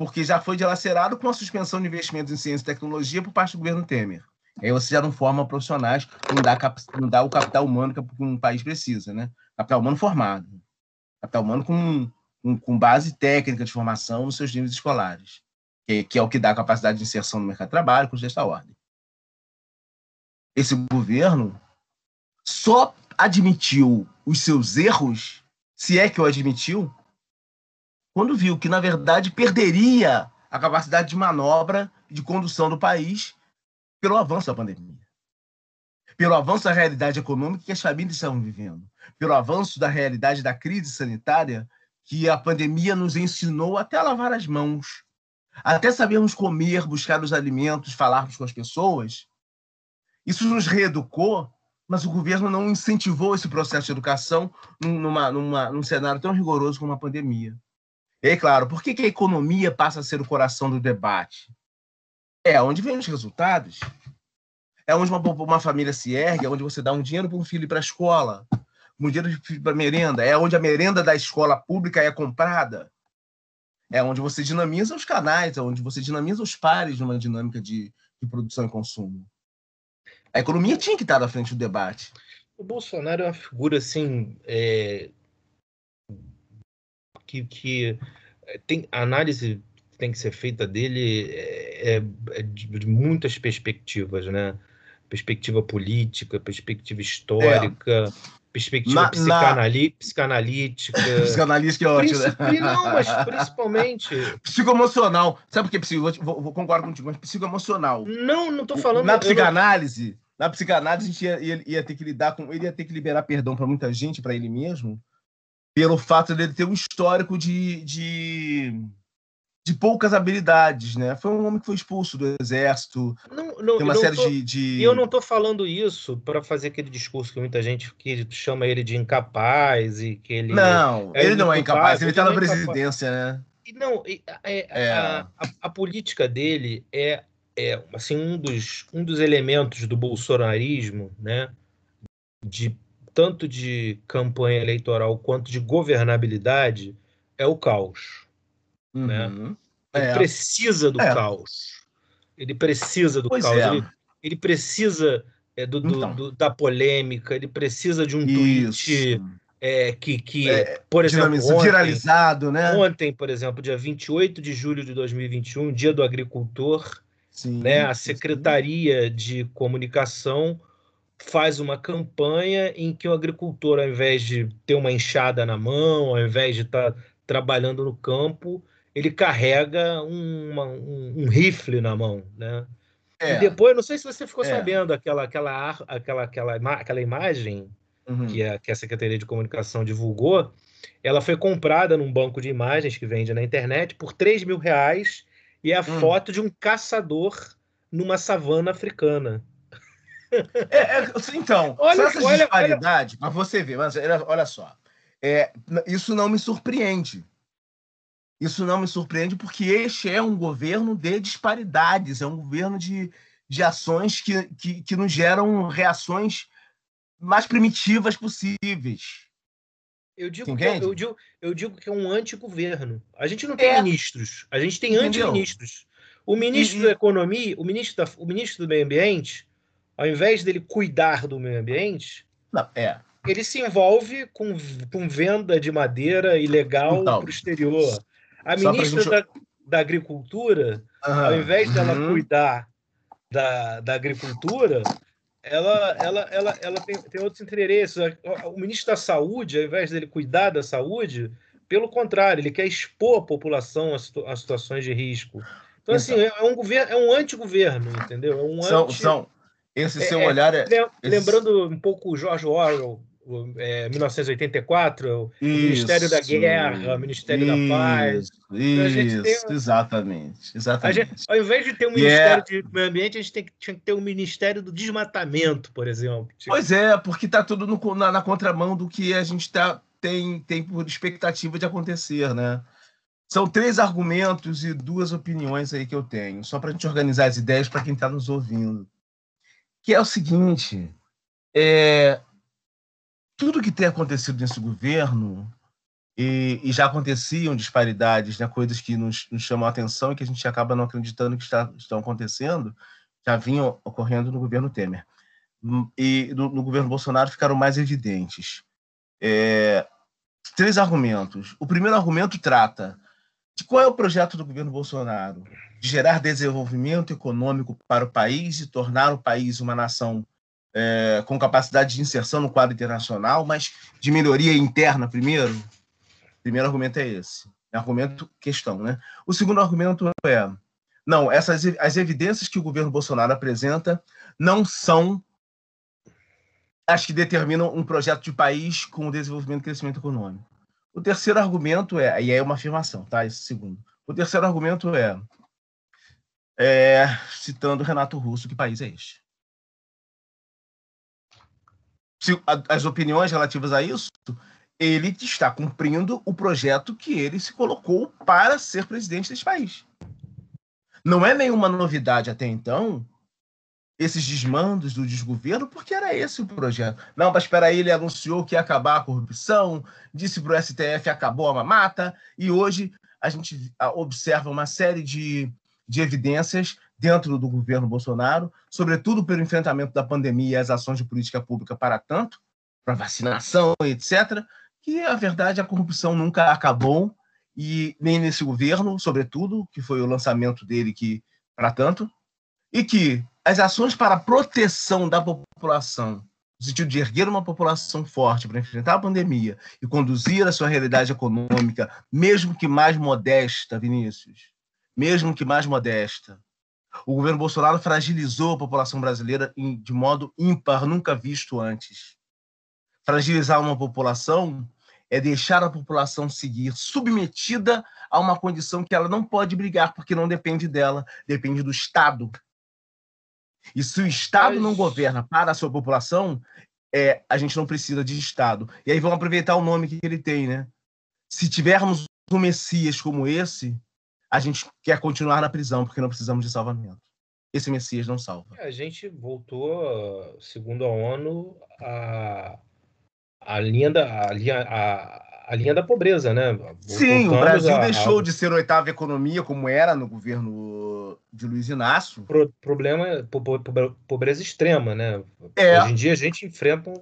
porque já foi dilacerado com a suspensão de investimentos em ciência e tecnologia por parte do governo Temer. Aí você já não forma profissionais, não dá, não dá o capital humano que um país precisa, né? Capital humano formado. Capital humano com, com, com base técnica de formação nos seus níveis escolares, que, que é o que dá capacidade de inserção no mercado de trabalho, coisas desta ordem. Esse governo só admitiu os seus erros, se é que o admitiu, quando viu que, na verdade, perderia a capacidade de manobra de condução do país pelo avanço da pandemia, pelo avanço da realidade econômica que as famílias estavam vivendo, pelo avanço da realidade da crise sanitária que a pandemia nos ensinou até a lavar as mãos, até sabermos comer, buscar os alimentos, falarmos com as pessoas. Isso nos reeducou mas o governo não incentivou esse processo de educação numa, numa, num cenário tão rigoroso como a pandemia. E aí, claro, por que, que a economia passa a ser o coração do debate? É onde vem os resultados. É onde uma, uma família se ergue, é onde você dá um dinheiro para um filho ir para a escola, um dinheiro para merenda, é onde a merenda da escola pública é comprada. É onde você dinamiza os canais, é onde você dinamiza os pares numa dinâmica de, de produção e consumo. A economia tinha que estar na frente do debate. O Bolsonaro é uma figura assim é... que, que é, tem a análise tem que ser feita dele é, é, é de muitas perspectivas, né? Perspectiva política, perspectiva histórica, é. perspectiva na, psicanali na... psicanalítica. Psicanalítica é ótimo, né? Não, mas principalmente. Psicoemocional. Sabe por que vou, vou, vou concordo contigo, mas psicoemocional. Não, não estou falando. Na psicanálise, na psicanálise, a gente ia, ia, ia, ter que lidar com. Ele ia ter que liberar perdão para muita gente, para ele mesmo, pelo fato de ele ter um histórico de, de, de, poucas habilidades, né? Foi um homem que foi expulso do exército. Não, não, tem uma série tô, de, de, Eu não estou falando isso para fazer aquele discurso que muita gente que chama ele de incapaz e que ele. Não, é ele não é incapaz, ele está na é presidência, incapaz. né? Não, é, é. A, a, a, política dele é é assim um dos, um dos elementos do bolsonarismo, né, de tanto de campanha eleitoral quanto de governabilidade, é o caos. Né? Uhum. Né? Ele é. precisa do é. caos. Ele precisa do pois caos. É. Ele, ele, precisa é, do, do, então. do, da polêmica, ele precisa de um Isso. tweet é, que, que é, por exemplo, ontem, viralizado, né? Ontem, por exemplo, dia 28 de julho de 2021, dia do agricultor, Sim, né? A Secretaria sim. de Comunicação faz uma campanha em que o agricultor, ao invés de ter uma enxada na mão, ao invés de estar tá trabalhando no campo, ele carrega uma, um, um, rifle na mão, né? É. E depois, não sei se você ficou é. sabendo aquela, aquela, aquela, aquela, aquela imagem uhum. que, a, que a Secretaria de Comunicação divulgou, ela foi comprada num banco de imagens que vende na internet por 3 mil reais e é a hum. foto de um caçador numa savana africana. É, é, então, olha, essa olha, disparidade, olha... mas você vê, mas olha só, é, isso não me surpreende. Isso não me surpreende, porque este é um governo de disparidades, é um governo de, de ações que, que, que nos geram reações mais primitivas possíveis. Eu digo, que, é, eu, digo, eu digo que é um antigoverno. A gente não tem é. ministros, a gente tem anti-ministros. O ministro e, da Economia, o ministro, da, o ministro do Meio Ambiente, ao invés dele cuidar do meio ambiente, não, é. ele se envolve com, com venda de madeira ilegal então, para o exterior. A ministra gente... da, da Agricultura, uhum. ao invés dela uhum. cuidar da, da agricultura, ela, ela, ela, ela tem, tem outros interesses. O ministro da Saúde, ao invés dele cuidar da saúde, pelo contrário, ele quer expor a população a, situ a situações de risco. Então, assim, então, é um governo, é um antigoverno, entendeu? É um são, anti... são, esse seu é, olhar é. Lembrando esse... um pouco o George Orwell, é, 1984, isso, o Ministério da Guerra, o Ministério isso, da Paz. Isso, tem... exatamente. exatamente. Gente, ao invés de ter um Ministério yeah. de Meio Ambiente, a gente tem, tinha que ter um Ministério do Desmatamento, por exemplo. Tipo... Pois é, porque está tudo no, na, na, contramão do que a gente tá, tem, tem por expectativa de acontecer, né? São três argumentos e duas opiniões aí que eu tenho, só para a gente organizar as ideias para quem está nos ouvindo. Que é o seguinte: é, tudo que tem acontecido nesse governo e, e já aconteciam disparidades, né, coisas que nos, nos, chamam a atenção e que a gente acaba não acreditando que está, estão acontecendo, já vinham ocorrendo no governo Temer. E no, no governo Bolsonaro ficaram mais evidentes. É, três argumentos. O primeiro argumento trata de qual é o projeto do governo Bolsonaro? Gerar desenvolvimento econômico para o país e tornar o país uma nação é, com capacidade de inserção no quadro internacional, mas de melhoria interna primeiro? O primeiro argumento é esse. É argumento questão, né? O segundo argumento é não, essas as evidências que o governo Bolsonaro apresenta não são as que determinam um projeto de país com desenvolvimento e crescimento econômico. O terceiro argumento é, e é uma afirmação, tá? Esse segundo. O terceiro argumento é, é citando Renato Russo, que país é este? as opiniões relativas a isso, ele está cumprindo o projeto que ele se colocou para ser presidente desse país. Não é nenhuma novidade até então esses desmandos do desgoverno, porque era esse o projeto. Não, mas espera aí, ele anunciou que ia acabar a corrupção, disse para o STF acabou a mamata, e hoje a gente observa uma série de, de evidências dentro do governo Bolsonaro, sobretudo pelo enfrentamento da pandemia e as ações de política pública para tanto, para vacinação, etc., que a verdade a corrupção nunca acabou e nem nesse governo, sobretudo, que foi o lançamento dele que para tanto, e que as ações para proteção da população, no sentido de erguer uma população forte para enfrentar a pandemia e conduzir a sua realidade econômica, mesmo que mais modesta, Vinícius, mesmo que mais modesta, o governo Bolsonaro fragilizou a população brasileira de modo ímpar, nunca visto antes. Fragilizar uma população é deixar a população seguir submetida a uma condição que ela não pode brigar, porque não depende dela, depende do Estado. E se o Estado Mas... não governa para a sua população, é, a gente não precisa de Estado. E aí vamos aproveitar o nome que ele tem, né? Se tivermos um Messias como esse, a gente quer continuar na prisão porque não precisamos de salvamento. Esse Messias não salva. É, a gente voltou, segundo a ONU, a, a, linha, da, a, linha, a, a linha da pobreza, né? Sim, o Brasil a, deixou de ser oitava economia, como era no governo de Luiz Inácio. Pro, problema é pobreza extrema, né? É. Hoje em dia a gente enfrenta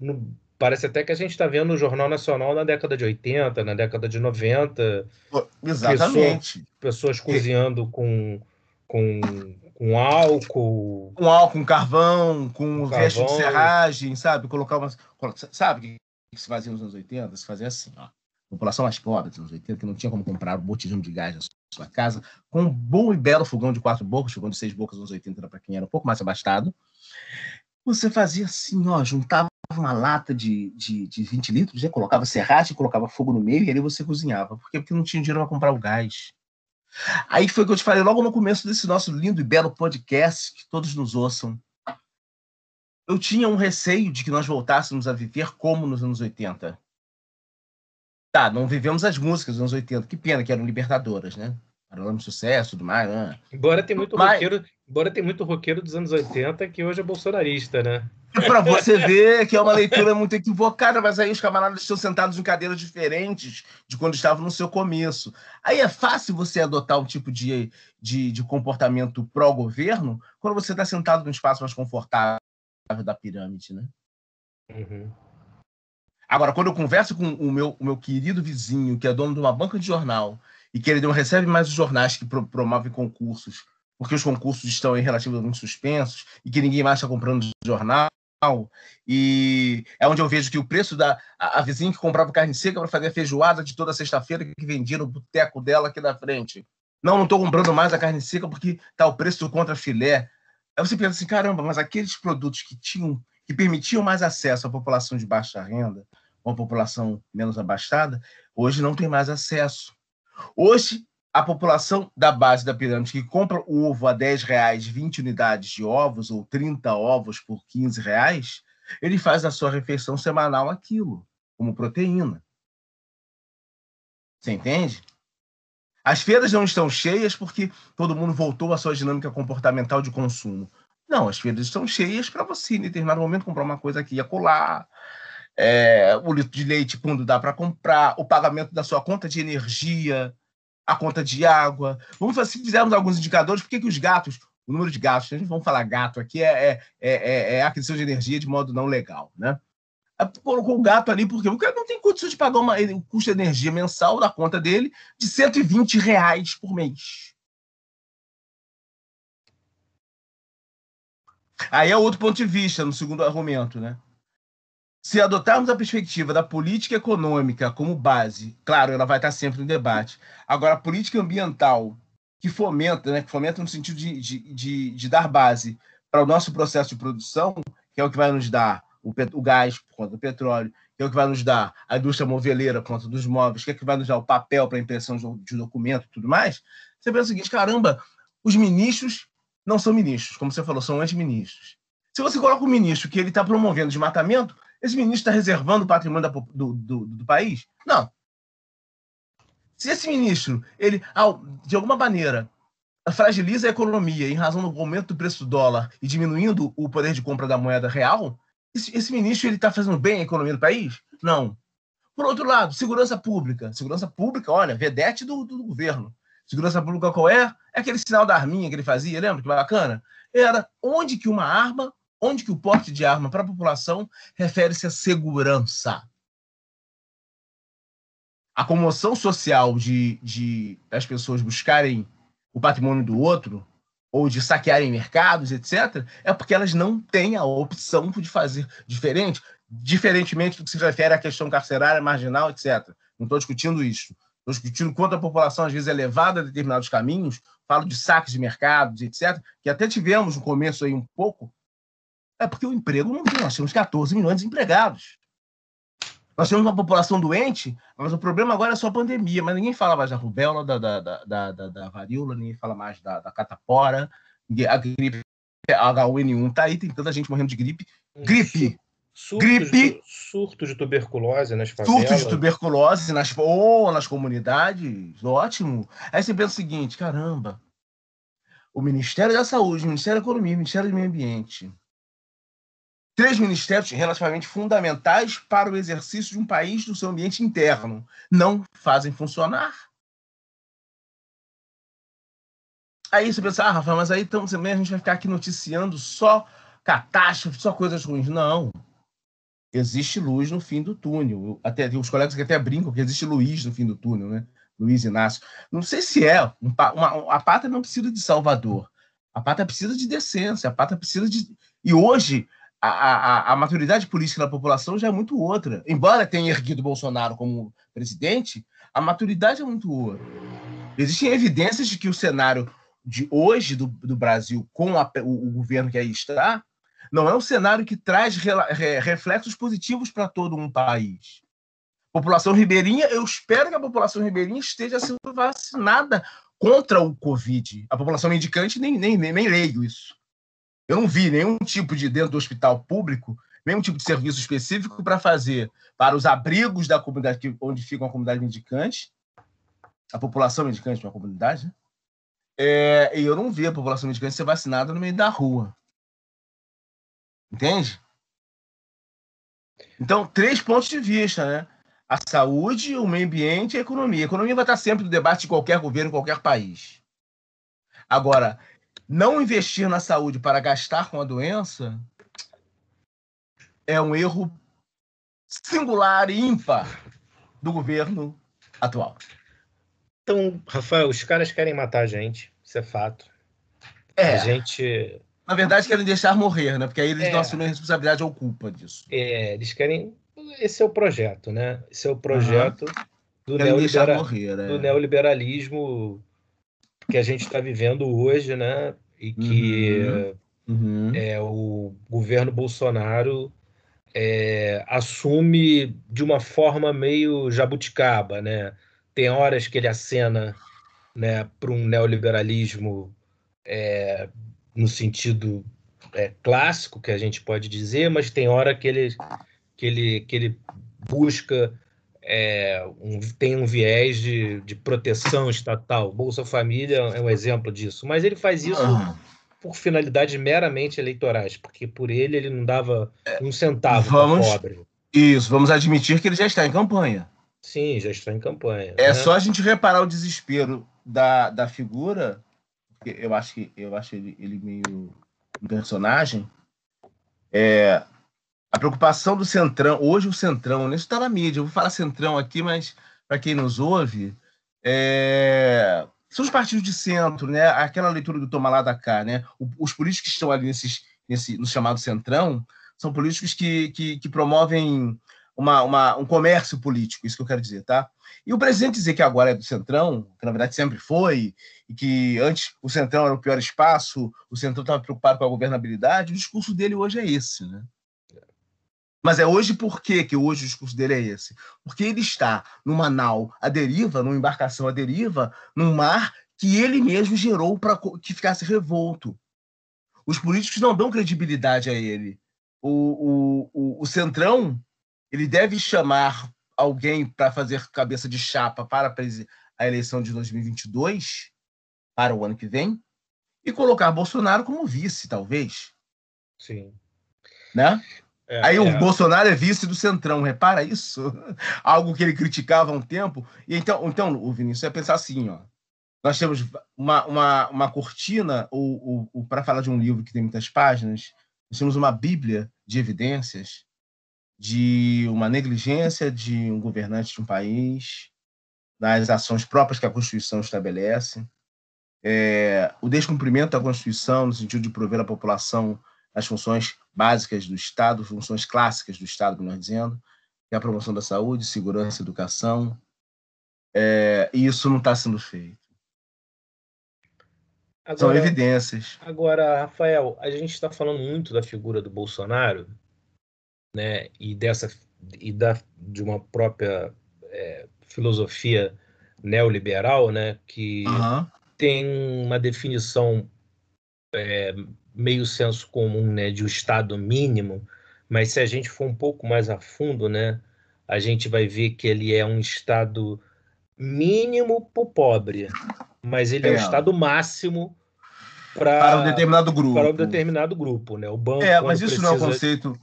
um, Parece até que a gente está vendo o Jornal Nacional na década de 80, na década de 90. Exatamente. Pessoas, pessoas cozinhando com, com, com álcool. Com álcool, com carvão, com, com resto de serragem, sabe? Colocar umas. Sabe o que se fazia nos anos 80? Se fazia assim, ó. População mais pobre dos anos 80, que não tinha como comprar um botijão de gás na sua casa, com um bom e belo fogão de quatro bocas, fogão de seis bocas nos anos 80 era para quem era um pouco mais abastado. Você fazia assim, ó, juntava uma lata de, de, de 20 litros, né? colocava serragem, colocava fogo no meio e ali você cozinhava. Por quê? Porque não tinha dinheiro para comprar o gás. Aí foi o que eu te falei logo no começo desse nosso lindo e belo podcast, que todos nos ouçam. Eu tinha um receio de que nós voltássemos a viver como nos anos 80. Tá, não vivemos as músicas dos anos 80. Que pena que eram libertadoras, né? Paralama sucesso, tudo mais. Né? Embora tem muito Mas... roqueiro, embora tem muito roqueiro dos anos 80 que hoje é bolsonarista, né? Para você ver que é uma leitura muito equivocada, mas aí os camaradas estão sentados em cadeiras diferentes de quando estavam no seu começo. Aí é fácil você adotar um tipo de, de, de comportamento pró-governo quando você está sentado num espaço mais confortável da pirâmide, né? Uhum. Agora, quando eu converso com o meu, o meu querido vizinho, que é dono de uma banca de jornal, e que ele não recebe mais os jornais que pro, promovem concursos, porque os concursos estão em relativamente suspensos, e que ninguém mais está comprando jornal, e é onde eu vejo que o preço da a, a vizinha que comprava carne seca para fazer a feijoada de toda sexta-feira que vendia no boteco dela aqui na frente. Não, não estou comprando mais a carne seca porque está o preço do contra filé. Aí você pensa assim, caramba, mas aqueles produtos que tinham que permitiam mais acesso à população de baixa renda, uma população menos abastada, hoje não tem mais acesso. Hoje, a população da base da pirâmide que compra o ovo a 10 reais, 20 unidades de ovos, ou 30 ovos por 15 reais, ele faz a sua refeição semanal aquilo, como proteína. Você entende? As feiras não estão cheias porque todo mundo voltou à sua dinâmica comportamental de consumo. Não, as feiras estão cheias para você, em determinado momento, comprar uma coisa aqui e acolá. É, o litro de leite, quando dá para comprar, o pagamento da sua conta de energia, a conta de água. Vamos fazer, se fizermos alguns indicadores, por que, que os gatos, o número de gatos, a gente vamos falar gato aqui, é, é, é, é aquisição de energia de modo não legal, né? Colocou o gato ali, por quê? Porque não tem condição de pagar uma, o custo de energia mensal da conta dele de 120 reais por mês. Aí é outro ponto de vista, no segundo argumento, né? Se adotarmos a perspectiva da política econômica como base, claro, ela vai estar sempre no debate. Agora, a política ambiental, que fomenta, né, que fomenta no sentido de, de, de, de dar base para o nosso processo de produção, que é o que vai nos dar o, o, gás por conta do petróleo, que é o que vai nos dar a indústria moveleira por conta dos móveis, que é o que vai nos dar o papel para impressão de, documento e tudo mais, você pensa o seguinte, caramba, os ministros não são ministros, como você falou, são antiministros. Se você coloca um ministro que ele está promovendo desmatamento, esse ministro está reservando o patrimônio da, do, do, do, país? Não. Se esse ministro, ele, de alguma maneira, fragiliza a economia em razão do aumento do preço do dólar e diminuindo o poder de compra da moeda real, esse, esse ministro está fazendo bem a economia do país? Não. Por outro lado, segurança pública. Segurança pública, olha, vedete do, do governo. Segurança pública qual é? É aquele sinal da arminha que ele fazia, lembra que bacana? Era onde que uma arma, onde que o porte de arma para a população refere-se à segurança. A comoção social de, de as pessoas buscarem o patrimônio do outro ou de saquearem mercados, etc., é porque elas não têm a opção de fazer diferente, diferentemente do que se refere à questão carcerária, marginal, etc. Não estou discutindo isso discutindo quanto a população às vezes é levada a determinados caminhos, falo de saques de mercados, etc., que até tivemos no começo aí um pouco, é porque o emprego não tem, nós temos 14 milhões de empregados. Nós temos uma população doente, mas o problema agora é só a pandemia, mas ninguém fala mais da rubéola, da, da, da, da, da varíola, ninguém fala mais da, da catapora, a gripe H1N1 tá aí, tem tanta gente morrendo de gripe. Gripe! Surtos gripe. De, surto de tuberculose nas favelas. Surto de tuberculose nas, oh, nas comunidades. Ótimo. Aí você pensa o seguinte: caramba, o Ministério da Saúde, o Ministério da Economia, o Ministério do Meio Ambiente. Três ministérios relativamente fundamentais para o exercício de um país no seu ambiente interno não fazem funcionar. Aí você pensa, ah, Rafa, mas aí então, a gente vai ficar aqui noticiando só catástrofe, só coisas ruins. Não existe luz no fim do túnel. Até os colegas que até brincam que existe Luiz no fim do túnel, né? Luiz Inácio. Não sei se é. Um, uma, a pátria não precisa de Salvador. A pátria precisa de decência. A pátria precisa de. E hoje a, a, a maturidade política da população já é muito outra. Embora tenha erguido Bolsonaro como presidente, a maturidade é muito outra. Existem evidências de que o cenário de hoje do, do Brasil, com a, o, o governo que aí está, não é um cenário que traz reflexos positivos para todo um país. População ribeirinha, eu espero que a população ribeirinha esteja sendo vacinada contra o Covid. A população indicante nem, nem, nem, nem leio isso. Eu não vi nenhum tipo de, dentro do hospital público, mesmo tipo de serviço específico para fazer para os abrigos da comunidade onde fica a comunidade mendicante, a população mendicante uma comunidade, né? é, e eu não vi a população mendicante ser vacinada no meio da rua. Entende? Então, três pontos de vista, né? A saúde, o meio ambiente e a economia. A economia vai estar sempre no debate de qualquer governo, qualquer país. Agora, não investir na saúde para gastar com a doença é um erro singular e ímpar do governo atual. Então, Rafael, os caras querem matar a gente, isso é fato. É. A gente. Na verdade, querem deixar morrer, né? Porque aí eles é. não assumem a responsabilidade ou culpa disso. É, eles querem. Esse é o projeto, né? Esse é o projeto uhum. do, neolibera... morrer, né? do neoliberalismo que a gente está vivendo hoje, né? E que uhum. Uhum. É, o governo Bolsonaro é, assume de uma forma meio jabuticaba, né? Tem horas que ele acena né, para um neoliberalismo é, no sentido é, clássico, que a gente pode dizer, mas tem hora que ele, que ele, que ele busca, é, um, tem um viés de, de proteção estatal. Bolsa Família é um exemplo disso, mas ele faz isso uhum. por finalidades meramente eleitorais, porque por ele ele não dava um centavo vamos, pobre. Isso, vamos admitir que ele já está em campanha. Sim, já está em campanha. É né? só a gente reparar o desespero da, da figura, porque eu acho que eu acho ele, ele meio um personagem. É, a preocupação do Centrão, hoje o Centrão, isso está na mídia, eu vou falar Centrão aqui, mas para quem nos ouve, é, são os partidos de centro, né? aquela leitura do Toma lá da cá. Né? Os políticos que estão ali nesses, nesse, no chamado Centrão são políticos que, que, que promovem uma, uma, um comércio político, isso que eu quero dizer, tá? E o presidente dizer que agora é do Centrão, que na verdade sempre foi, e que antes o Centrão era o pior espaço, o Centrão estava preocupado com a governabilidade, o discurso dele hoje é esse, né? Mas é hoje por quê que hoje o discurso dele é esse? Porque ele está numa nau à deriva, numa embarcação à deriva, num mar que ele mesmo gerou para que ficasse revolto. Os políticos não dão credibilidade a ele. O, o, o, o Centrão ele deve chamar alguém para fazer cabeça de chapa para a eleição de 2022, para o ano que vem, e colocar Bolsonaro como vice, talvez. Sim. Né? É, Aí é. o Bolsonaro é vice do Centrão, repara isso? Algo que ele criticava há um tempo. E então, então o Vinícius é pensar assim, ó. Nós temos uma, uma, uma cortina, ou, ou para falar de um livro que tem muitas páginas, nós temos uma bíblia de evidências de uma negligência de um governante de um país, nas ações próprias que a Constituição estabelece, é, o descumprimento da Constituição no sentido de prover à população as funções básicas do Estado, funções clássicas do Estado, melhor dizendo, que é a promoção da saúde, segurança, educação, é, e isso não está sendo feito. Agora, São evidências. Agora, Rafael, a gente está falando muito da figura do Bolsonaro, né, e dessa e da, de uma própria é, filosofia neoliberal, né, que uhum. tem uma definição é, meio senso comum, né, de um estado mínimo, mas se a gente for um pouco mais a fundo, né, a gente vai ver que ele é um estado mínimo para o pobre, mas ele é, é um estado máximo pra, para um determinado grupo. Para um determinado grupo, né? O banco. É, mas isso não é um conceito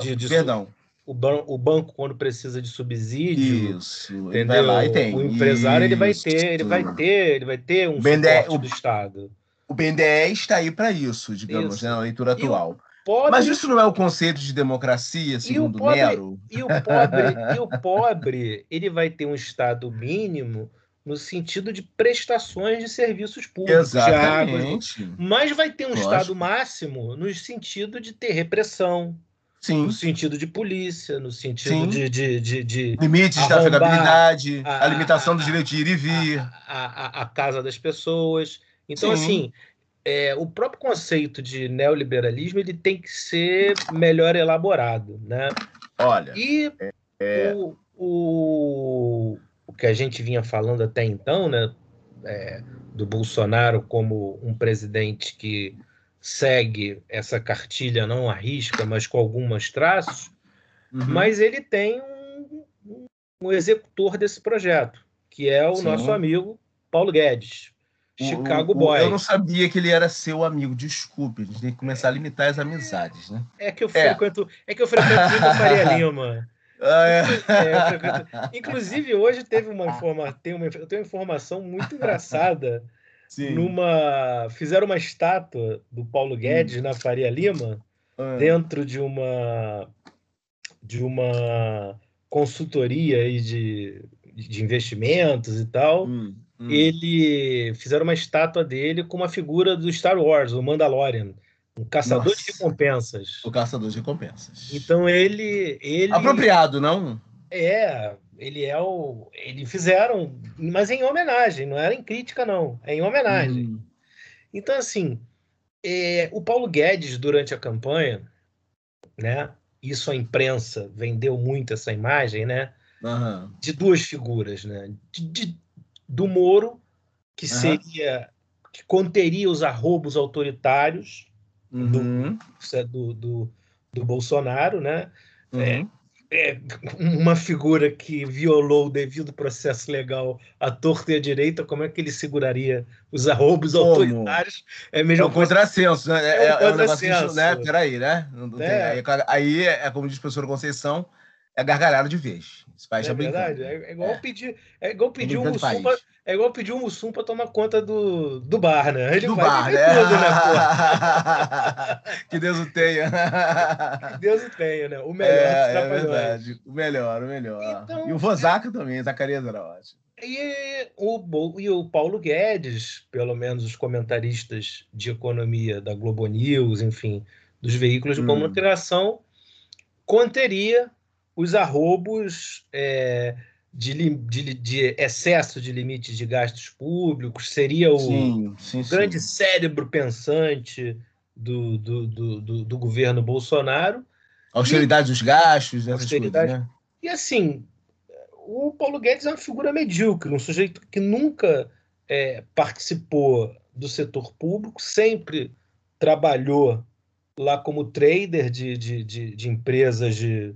de, de Perdão. O, ban o banco quando precisa de subsídio, isso, entendeu? Lá e tem. O empresário ele vai ter, ele vai ter, ele vai ter um BNDE, suporte o, do Estado. O BNDES está aí para isso, digamos, isso. Né, na leitura atual. Pobre... Mas isso não é o conceito de democracia, segundo o pobre, Nero? E o pobre, e o pobre, ele vai ter um estado mínimo no sentido de prestações de serviços públicos, Exatamente. Água, mas vai ter um Lógico. estado máximo no sentido de ter repressão, Sim. no sentido de polícia, no sentido de, de, de, de, limites da afegabilidade, a, a, limitação a, do direito de ir e vir, a, a, casa das pessoas. Então, Sim. assim, é, o próprio conceito de neoliberalismo ele tem que ser melhor elaborado, né? Olha, e é... o, o, o que a gente vinha falando até então, né? É, do Bolsonaro como um presidente que segue essa cartilha não arrisca, mas com alguns traços, uhum. mas ele tem um, um, executor desse projeto, que é o Sim. nosso amigo Paulo Guedes, Chicago o. Eu não sabia que ele era seu amigo, desculpe, a gente tem que começar a limitar as amizades, né? É que eu é. frequento, é, é que eu frequento muito a Faria Lima. Ah, é. É, Inclusive, hoje teve uma, informa... Tem uma... Eu tenho uma informação muito engraçada Sim. numa fizeram uma estátua do Paulo Guedes hum. na Faria Lima hum. dentro de uma de uma consultoria aí de, de investimentos e tal. Hum. Hum. Ele fizeram uma estátua dele com uma figura do Star Wars, o Mandalorian. Um caçador Nossa. de recompensas. O caçador de recompensas. Então ele, ele. Apropriado, não? É, ele é o. Eles fizeram, mas em homenagem, não era em crítica, não. É em homenagem. Hum. Então, assim, é, o Paulo Guedes, durante a campanha, né? Isso a imprensa vendeu muito essa imagem, né? Uhum. De duas figuras, né? De, de, do Moro, que uhum. seria. que conteria os arrobos autoritários uhum. do, do, do, do Bolsonaro, né? É, uhum é, uma figura que violou o devido processo legal à torta e à direita, como é que ele seguraria os arroubos como? autoritários? É mesmo é um contrassenso, né? É, é, um, é um negócio, né? Peraí, né? Não, é. Aí, aí, é como diz o professor Conceição, é gargalhado de vez. Esse país é verdade. É, é, igual pedir, é igual pedir um Mussum pra, é igual pedir um Mussum para tomar conta do, do bar, né? Ele do bar, né? Tudo, né que Deus o tenha. que Deus o tenha, né? O melhor é, é verdade. O melhor, o melhor. Então, e o Vozaca também, Zacarias era ótimo. E o, e o Paulo Guedes, pelo menos os comentaristas de economia da Globo News, enfim, dos veículos de hum. comunicação, conteria os arrobos é, de, de, de, excesso de limites de gastos públicos, seria o sim, sim, grande sim. cérebro pensante do, do, do, do, governo Bolsonaro. Austeridade e, dos gastos, austeridade. Coisas, né? E assim, o Paulo Guedes é uma figura medíocre, um sujeito que nunca é, participou do setor público, sempre trabalhou lá como trader de, de, de, de empresas de,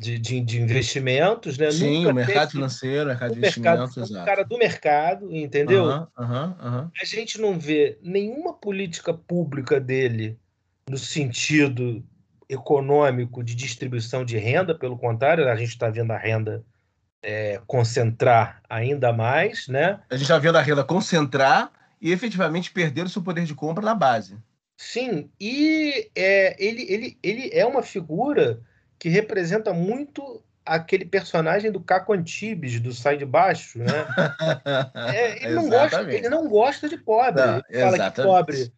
de, de, de investimentos, né? Sim, Nunca o mercado financeiro, o mercado de investimentos, mercado, exato. O cara do mercado, entendeu? Uhum, uhum, uhum. A gente não vê nenhuma política pública dele no sentido econômico de distribuição de renda, pelo contrário, a gente está vendo a renda é, concentrar ainda mais, né? A gente está vendo a renda concentrar e efetivamente perder o seu poder de compra na base. Sim, e é, ele, ele, ele é uma figura que representa muito aquele personagem do Caco Antibes, do Sai de Baixo, né? É, ele, não gosta, ele não gosta de pobre. Não, ele fala exatamente. que pobre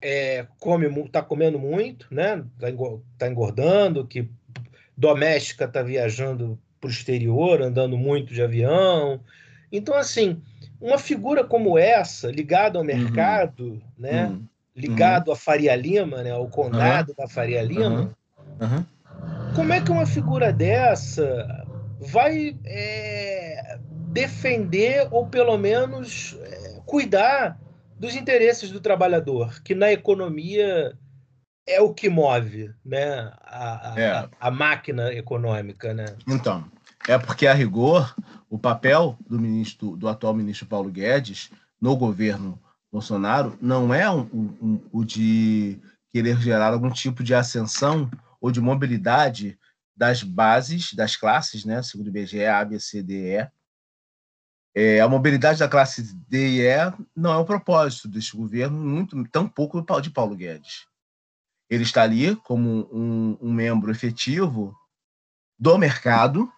é, come, tá comendo muito, né? Tá, tá engordando, que doméstica está viajando para o exterior, andando muito de avião. Então, assim, uma figura como essa, ligada ao uhum. mercado, uhum. né? Uhum. Ligado uhum. à Faria Lima, né? Ao condado da Faria Lima. Como é que uma figura dessa vai é, defender ou pelo menos é, cuidar dos interesses do trabalhador, que na economia é o que move né? a, a, é. a, a máquina econômica. Né? Então, é porque, a rigor, o papel do ministro, do atual ministro Paulo Guedes no governo Bolsonaro não é um, um, um, o de querer gerar algum tipo de ascensão ou de mobilidade das bases, das classes, né, segundo o IBGE, A, B, C, D, E. É, a mobilidade da classe D e E não é o propósito deste governo, muito, tão de Paulo Guedes. Ele está ali como um, um membro efetivo do mercado,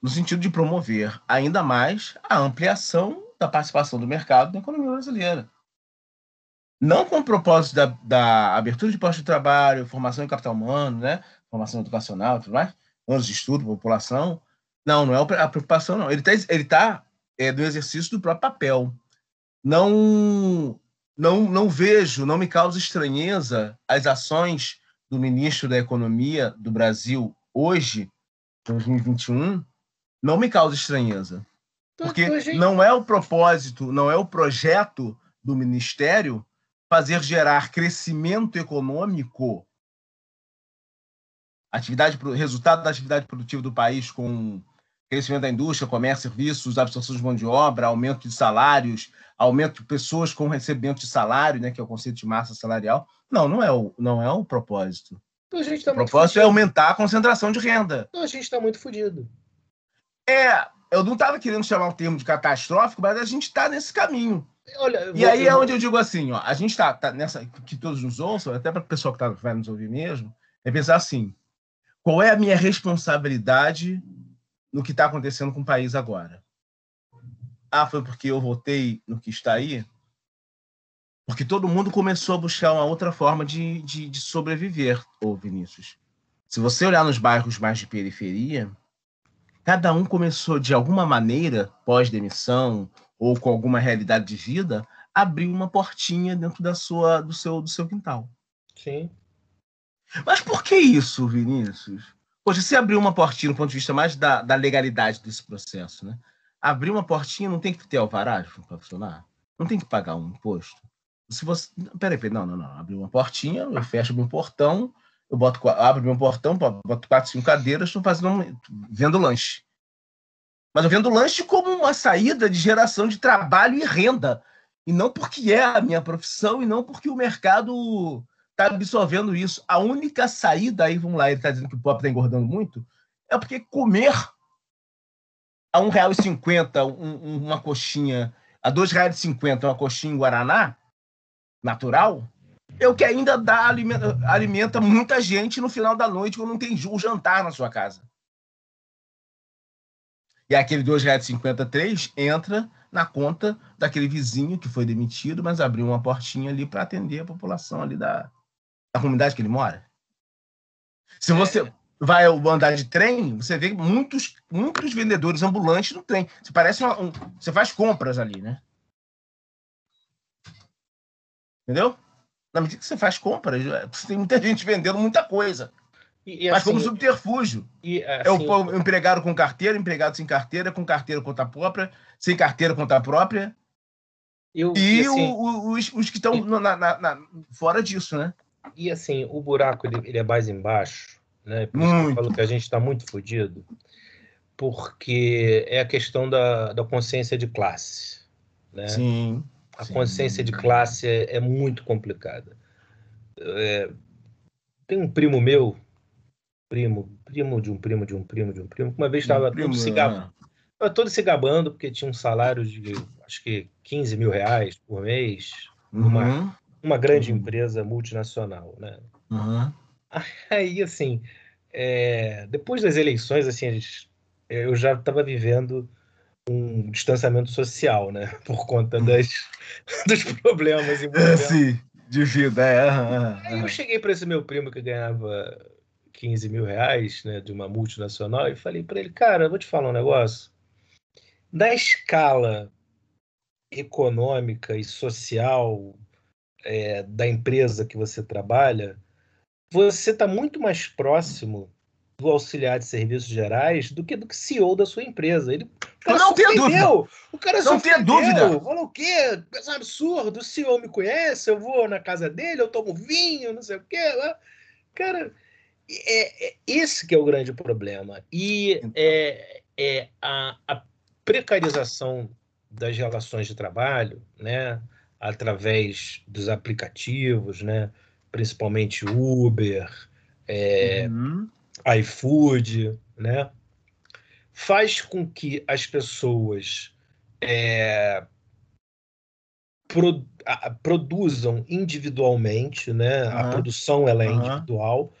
no sentido de promover ainda mais a ampliação da participação do mercado na economia brasileira não com o propósito da, da abertura de postos de trabalho, formação em capital humano, né? formação educacional, tudo mais, anos de estudo, população. Não, não é a preocupação, não. Ele está ele tá, é, no exercício do próprio papel. Não, não, não vejo, não me causa estranheza as ações do ministro da Economia do Brasil hoje, 2021, não me causa estranheza. Porque não é o propósito, não é o projeto do ministério fazer gerar crescimento econômico, atividade, resultado da atividade produtiva do país com crescimento da indústria, comércio, serviços, absorção de mão de obra, aumento de salários, aumento de pessoas com recebimento de salário, né, que é o conceito de massa salarial. Não, não é o, não é o propósito. Então, tá o propósito é aumentar a concentração de renda. Então, a gente está muito fodido. É, eu não estava querendo chamar o termo de catastrófico, mas a gente está nesse caminho. Olha, e aí é onde eu digo assim, ó, a gente está tá nessa que todos nos ouçam, até para o pessoal que tá, vai nos ouvir mesmo, é pensar assim: qual é a minha responsabilidade no que está acontecendo com o país agora? Ah, foi porque eu votei no que está aí? Porque todo mundo começou a buscar uma outra forma de, de, de sobreviver, ô Vinícius. Se você olhar nos bairros mais de periferia, cada um começou, de alguma maneira, pós-demissão ou com alguma realidade de vida, abrir uma portinha dentro da sua, do, seu, do seu quintal. Sim. Mas por que isso, Vinícius? Poxa, se abrir uma portinha do ponto de vista mais da, da legalidade desse processo, né? Abrir uma portinha não tem que ter alvará para funcionar? Não tem que pagar um imposto? Se você. Peraí, peraí, não, não, não. Abrir uma portinha, eu fecho meu portão, eu boto, abro meu portão, boto quatro, cinco cadeiras, estou fazendo vendo lanche. Mas eu vendo lanche como uma saída de geração de trabalho e renda. E não porque é a minha profissão, e não porque o mercado está absorvendo isso. A única saída, aí vamos lá, ele está dizendo que o pop está engordando muito, é porque comer a R$ 1,50 um, uma coxinha, a R$ 2,50 uma coxinha em Guaraná, natural, é o que ainda dá, alimenta, alimenta muita gente no final da noite quando não tem o jantar na sua casa. E aquele R$ 2,53 entra na conta daquele vizinho que foi demitido, mas abriu uma portinha ali para atender a população ali da, da comunidade que ele mora. Se você é. vai andar de trem, você vê muitos, muitos vendedores ambulantes no trem. Você parece uma, um, você faz compras ali, né? Entendeu? Na medida que você faz compras, você tem muita gente vendendo muita coisa. E, e, Mas assim, como subterfúgio. E, assim, é o, o empregado com carteira, empregado sem carteira, com carteira conta própria, sem carteira conta própria. Eu, e, assim, o, os, os, que estão fora disso, né? E assim, o buraco ele, ele é mais embaixo, né? Por isso que eu falo que a gente está muito fodido, porque é a questão da, da consciência de classe. Né? Sim. A sim. consciência de classe é, é muito complicada. É, tem um primo meu, primo, primo de um primo de um primo de um primo, que uma vez estava todo se gabando. É. Todo se gabando, porque tinha um salário de acho que 15 mil reais por mês, uhum. numa uma grande uhum. empresa multinacional, né? Uhum. Aí, assim, é, depois das eleições, assim, gente, eu já estava vivendo um distanciamento social, né? Por conta uhum. das, dos problemas. Sim, de vida, é. Aí eu cheguei para esse meu primo que ganhava 15 mil reais, né, de uma multinacional, e falei para ele, cara, vou te falar um negócio. Da escala econômica e social é, da empresa que você trabalha, você está muito mais próximo do auxiliar de serviços gerais do que do CEO da sua empresa. Ele, o cara não tenho dúvida. O cara não tenho dúvida. Falou o quê? É um absurdo. O CEO me conhece, eu vou na casa dele, eu tomo vinho, não sei o quê. Cara, é, é esse que é o grande problema. E então. é, é a, a precarização das relações de trabalho, né? através dos aplicativos, né? principalmente Uber, é, uhum. iFood, né? faz com que as pessoas é, pro, a, produzam individualmente, né? Uhum. A produção ela é uhum. individual.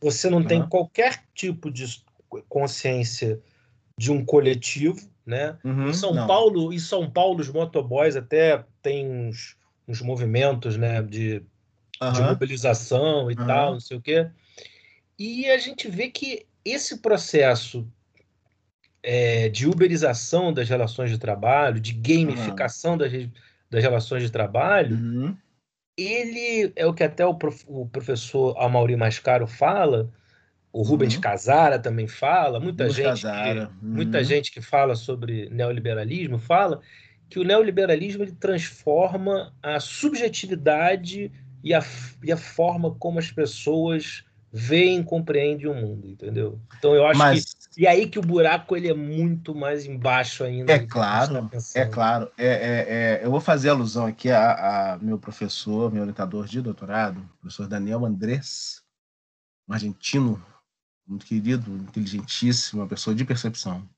Você não tem qualquer tipo de consciência de um coletivo, né? Uhum, em São não. Paulo, em São Paulo, os motoboys até têm uns, uns movimentos, né, de, uhum. de mobilização e uhum. tal, não sei o quê. E a gente vê que esse processo é, de uberização das relações de trabalho, de gamificação das, das relações de trabalho, uhum. ele é o que até o, prof, o professor Amaury Mascaro fala, o Rubens uhum. Casara também fala, muita gente, que, muita uhum. gente que fala sobre neoliberalismo fala que o neoliberalismo ele transforma a subjetividade e a, e a forma como as pessoas veem, compreendem o mundo, entendeu? Então eu acho Mas... que e aí que o buraco ele é muito mais embaixo ainda. É claro, tá é claro. É, é, é, eu vou fazer alusão aqui a, a, meu professor, meu orientador de doutorado, professor Daniel Andrés, um argentino muito querido, inteligentíssimo, uma pessoa de percepção.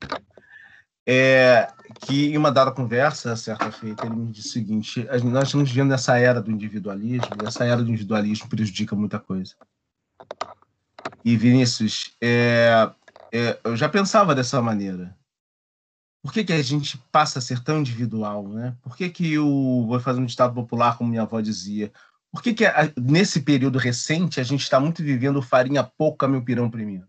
É, que em uma dada conversa, certa feita, ele me disse o seguinte: nós estamos vivendo nessa era do individualismo, e essa era do individualismo prejudica muita coisa. E Vinícius, é, é, eu já pensava dessa maneira. Por que, que a gente passa a ser tão individual, né? Por que, que o vou fazer um ditado popular, como minha avó dizia? Por que, que a, nesse período recente a gente está muito vivendo farinha pouca, meu pirão primeiro?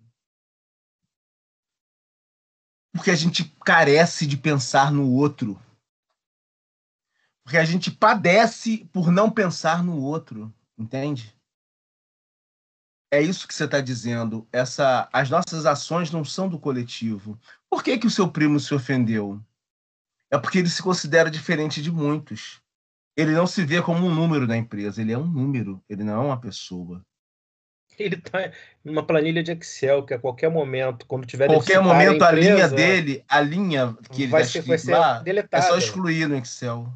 Porque a gente carece de pensar no outro. Porque a gente padece por não pensar no outro, entende? É isso que você está dizendo. Essa, as nossas ações não são do coletivo. Por que, que o seu primo se ofendeu? É porque ele se considera diferente de muitos. Ele não se vê como um número da empresa, ele é um número, ele não é uma pessoa. Ele está numa planilha de Excel que a qualquer momento, quando tiver qualquer momento a, empresa, a, linha dele, a linha que ele vai ser, vai ser lá, deletada. é só excluir no Excel.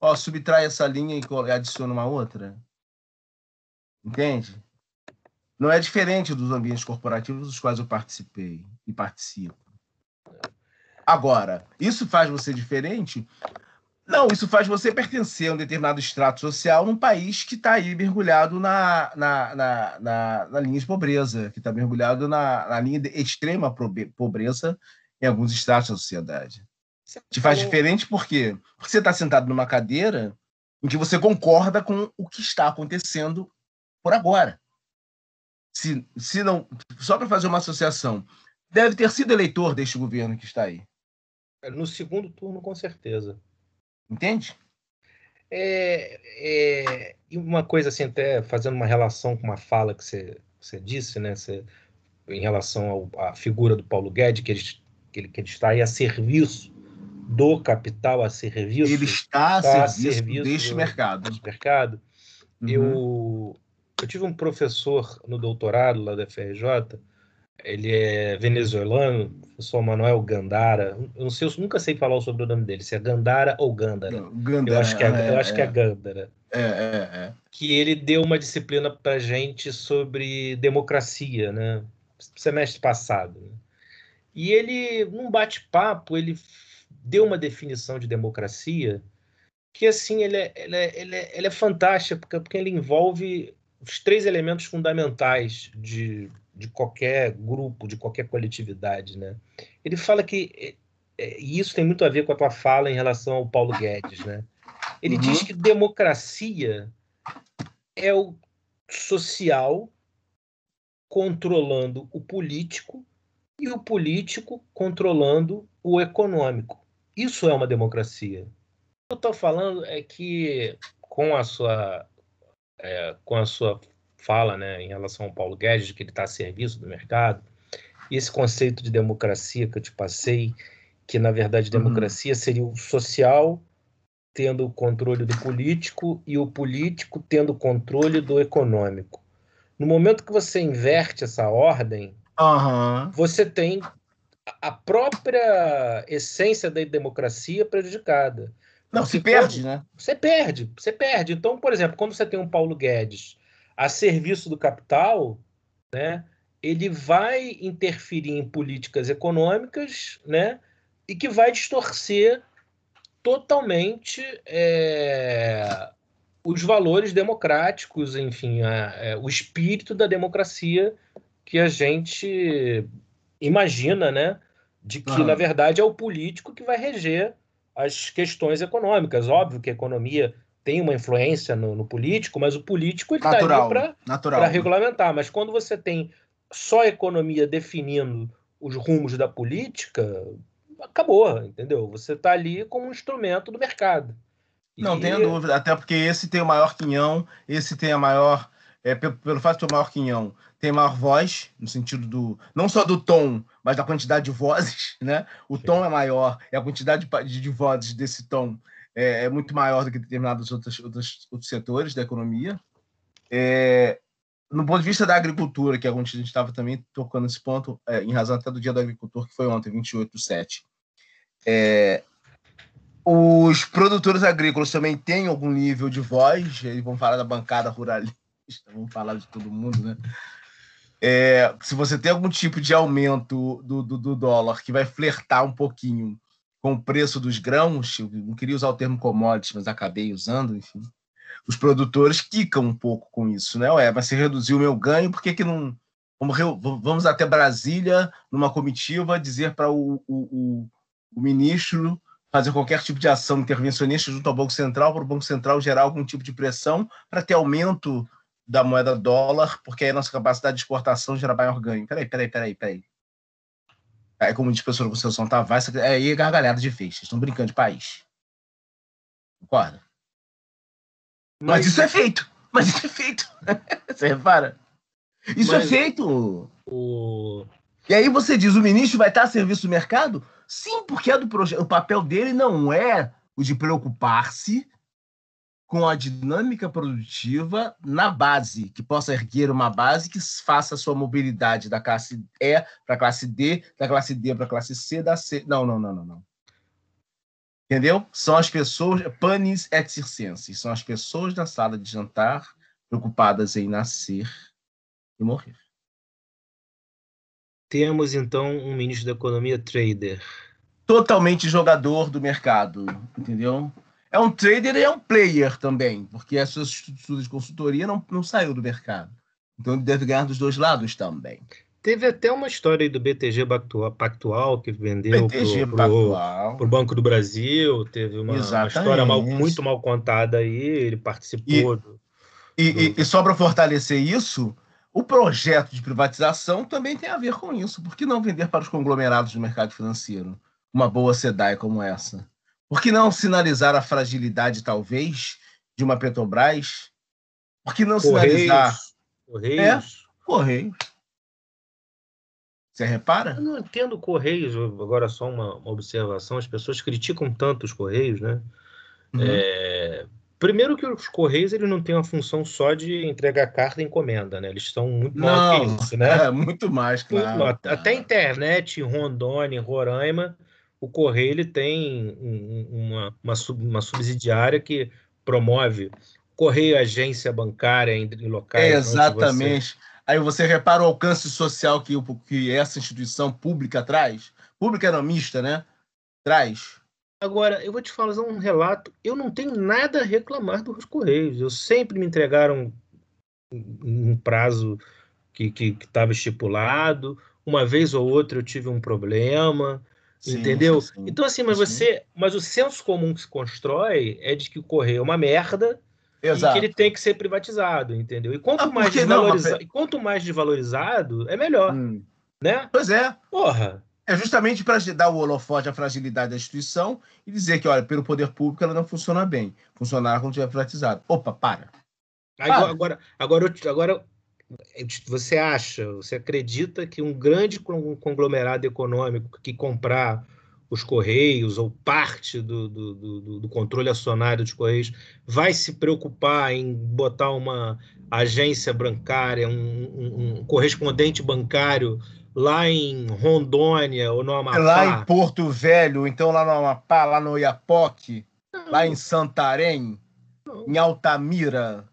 Ó, subtrai essa linha e adiciona uma outra. Entende? Não é diferente dos ambientes corporativos dos quais eu participei e participo. Agora, isso faz você diferente? Não, isso faz você pertencer a um determinado extrato social num país que está aí mergulhado na, na, na, na, na linha de pobreza, que está mergulhado na, na linha de extrema pobreza em alguns estratos da sociedade. Você Te faz falou... diferente por quê? Porque você está sentado numa cadeira em que você concorda com o que está acontecendo por agora se, se não, só para fazer uma associação, deve ter sido eleitor deste governo que está aí. No segundo turno, com certeza. Entende? É, é, e uma coisa assim, até fazendo uma relação com uma fala que você, você disse, né? Você, em relação ao, à figura do Paulo Guedes, que ele, que ele, que ele está aí a serviço do capital, a serviço. Ele está a, está serviço, a serviço deste do, mercado. Deste mercado. Uhum. Eu eu tive um professor no doutorado lá da FRJ, ele é venezuelano, professor Manuel Gandara. Eu não sei, eu nunca sei falar o sobrenome dele, se é Gandara ou Gandara. Não, Gandara eu acho que é, é, eu acho é. que é Gandara. É, é, é. Que ele deu uma disciplina para gente sobre democracia, né? Semestre passado. Né? E ele, num bate-papo, ele deu uma definição de democracia que, assim, ele é, ele é, ele é, ele é fantástica, porque, porque ele envolve os três elementos fundamentais de, de qualquer grupo, de qualquer coletividade. Né? Ele fala que, é, e isso tem muito a ver com a tua fala em relação ao Paulo Guedes, né? ele uhum. diz que democracia é o social controlando o político e o político controlando o econômico. Isso é uma democracia. O que eu estou falando é que, com a sua é, com a sua fala né, em relação ao Paulo Guedes, que ele está a serviço do mercado, esse conceito de democracia que eu te passei, que na verdade uhum. democracia uhum. seria o social tendo o controle do político e o político tendo o controle do econômico. No momento que você inverte essa ordem, uhum. você tem a própria essência da democracia prejudicada. Não, se perde, né? Você perde, você perde. Então, por exemplo, quando você tem um Paulo Guedes a serviço do capital, né, ele vai interferir em políticas econômicas, né, e que vai distorcer totalmente é, os valores democráticos, enfim, a, a, é, o espírito da democracia que a gente imagina, né, de que ah. na verdade é o político que vai reger as questões econômicas. Óbvio que a economia tem uma influência no, no político, mas o político está ali para regulamentar. Mas quando você tem só a economia definindo os rumos da política, acabou, entendeu? Você está ali como um instrumento do mercado. Não e... tenha dúvida, até porque esse tem o maior quinhão, esse tem a maior é, pelo, pelo fato de ter o maior quinhão, tem maior voz, no sentido do. não só do tom, mas da quantidade de vozes, né? O Sim. tom é maior e a quantidade de, de vozes desse tom é, é, muito maior do que determinados outros, outros, outros setores da economia. É, no ponto de vista da agricultura, que é a gente estava também tocando esse ponto, é, em razão até do Dia do Agricultor, que foi ontem, 28 de 7. É, os produtores agrícolas também têm algum nível de voz, eles vão falar da bancada ruralista, vão falar de todo mundo, né? É, se você tem algum tipo de aumento do, do, do, dólar que vai flertar um pouquinho com o preço dos grãos, não queria usar o termo commodities, mas acabei usando, enfim. Os produtores quicam um pouco com isso, né? Ué, mas se reduziu o meu ganho, por que, que não. Vamos, vamos até Brasília, numa comitiva, dizer para o, o, o ministro fazer qualquer tipo de ação intervencionista junto ao Banco Central, para o Banco Central gerar algum tipo de pressão para ter aumento da moeda dólar, porque aí a nossa capacidade de exportação gera maior ganho. Peraí, peraí, peraí, peraí. É como diz o professor Conceição Tavares, é aí gargalhada de vez, vocês estão brincando de país. Concorda? Mas, Mas isso é feito. Mas isso é feito. você repara? Isso é Mas é feito. O... E aí você diz, o ministro vai estar a serviço do mercado? Sim, porque é do projeto. O papel dele não é o de preocupar-se com a dinâmica produtiva na base, que possa erguer uma base que faça a sua mobilidade da classe E para a classe D, da classe D para a classe C, da C. Não, não, não, não, não. Entendeu? São as pessoas, panis et circenses, são as pessoas da sala de jantar preocupadas em nascer e morrer. Temos então um ministro da Economia trader. Totalmente jogador do mercado, entendeu? É um trader e é um player também, porque sua estrutura de consultoria não, não saiu do mercado. Então ele deve ganhar dos dois lados também. Teve até uma história aí do BTG Pactual, que vendeu para o Banco do Brasil. Teve uma, uma história mal, muito mal contada aí, ele participou. E, do, e, do... e só para fortalecer isso, o projeto de privatização também tem a ver com isso. Por que não vender para os conglomerados do mercado financeiro uma boa SEDAI como essa? Por que não sinalizar a fragilidade, talvez, de uma Petrobras? Por que não Correios, sinalizar. Correios. É, Correios. Você repara? Eu não entendo Correios, agora só uma, uma observação. As pessoas criticam tanto os Correios, né? Uhum. É, primeiro que os Correios eles não têm uma função só de entregar carta e encomenda, né? Eles estão muito maior que isso, né? É, muito mais, claro. Muito, até internet em Rondônia, em Roraima, o Correio ele tem uma, uma, uma subsidiária que promove Correio Agência Bancária em, em locais. É, exatamente. Você... Aí você repara o alcance social que, que essa instituição pública traz. Pública não, mista, né? Traz. Agora, eu vou te falar um relato. Eu não tenho nada a reclamar dos Correios. Eu sempre me entregaram um prazo que estava estipulado. Uma vez ou outra eu tive um problema. Sim, entendeu? Sim, então, assim, mas você. Mas o senso comum que se constrói é de que o correio é uma merda Exato. e que ele tem que ser privatizado, entendeu? E quanto, ah, mais, desvaloriza... não, quanto mais desvalorizado, é melhor. Hum. Né? Pois é. Porra. É justamente para dar o holofote à fragilidade da instituição e dizer que, olha, pelo poder público ela não funciona bem. Funcionar quando estiver privatizado. Opa, para. Agora, agora, agora, agora, você acha, você acredita que um grande conglomerado econômico que comprar os Correios ou parte do, do, do, do, controle acionário dos Correios vai se preocupar em botar uma agência bancária, um, um, um correspondente bancário lá em Rondônia ou no Amapá? Lá em Porto Velho, então lá no Amapá, lá no Iapoque, lá em Santarém, Não. em Altamira,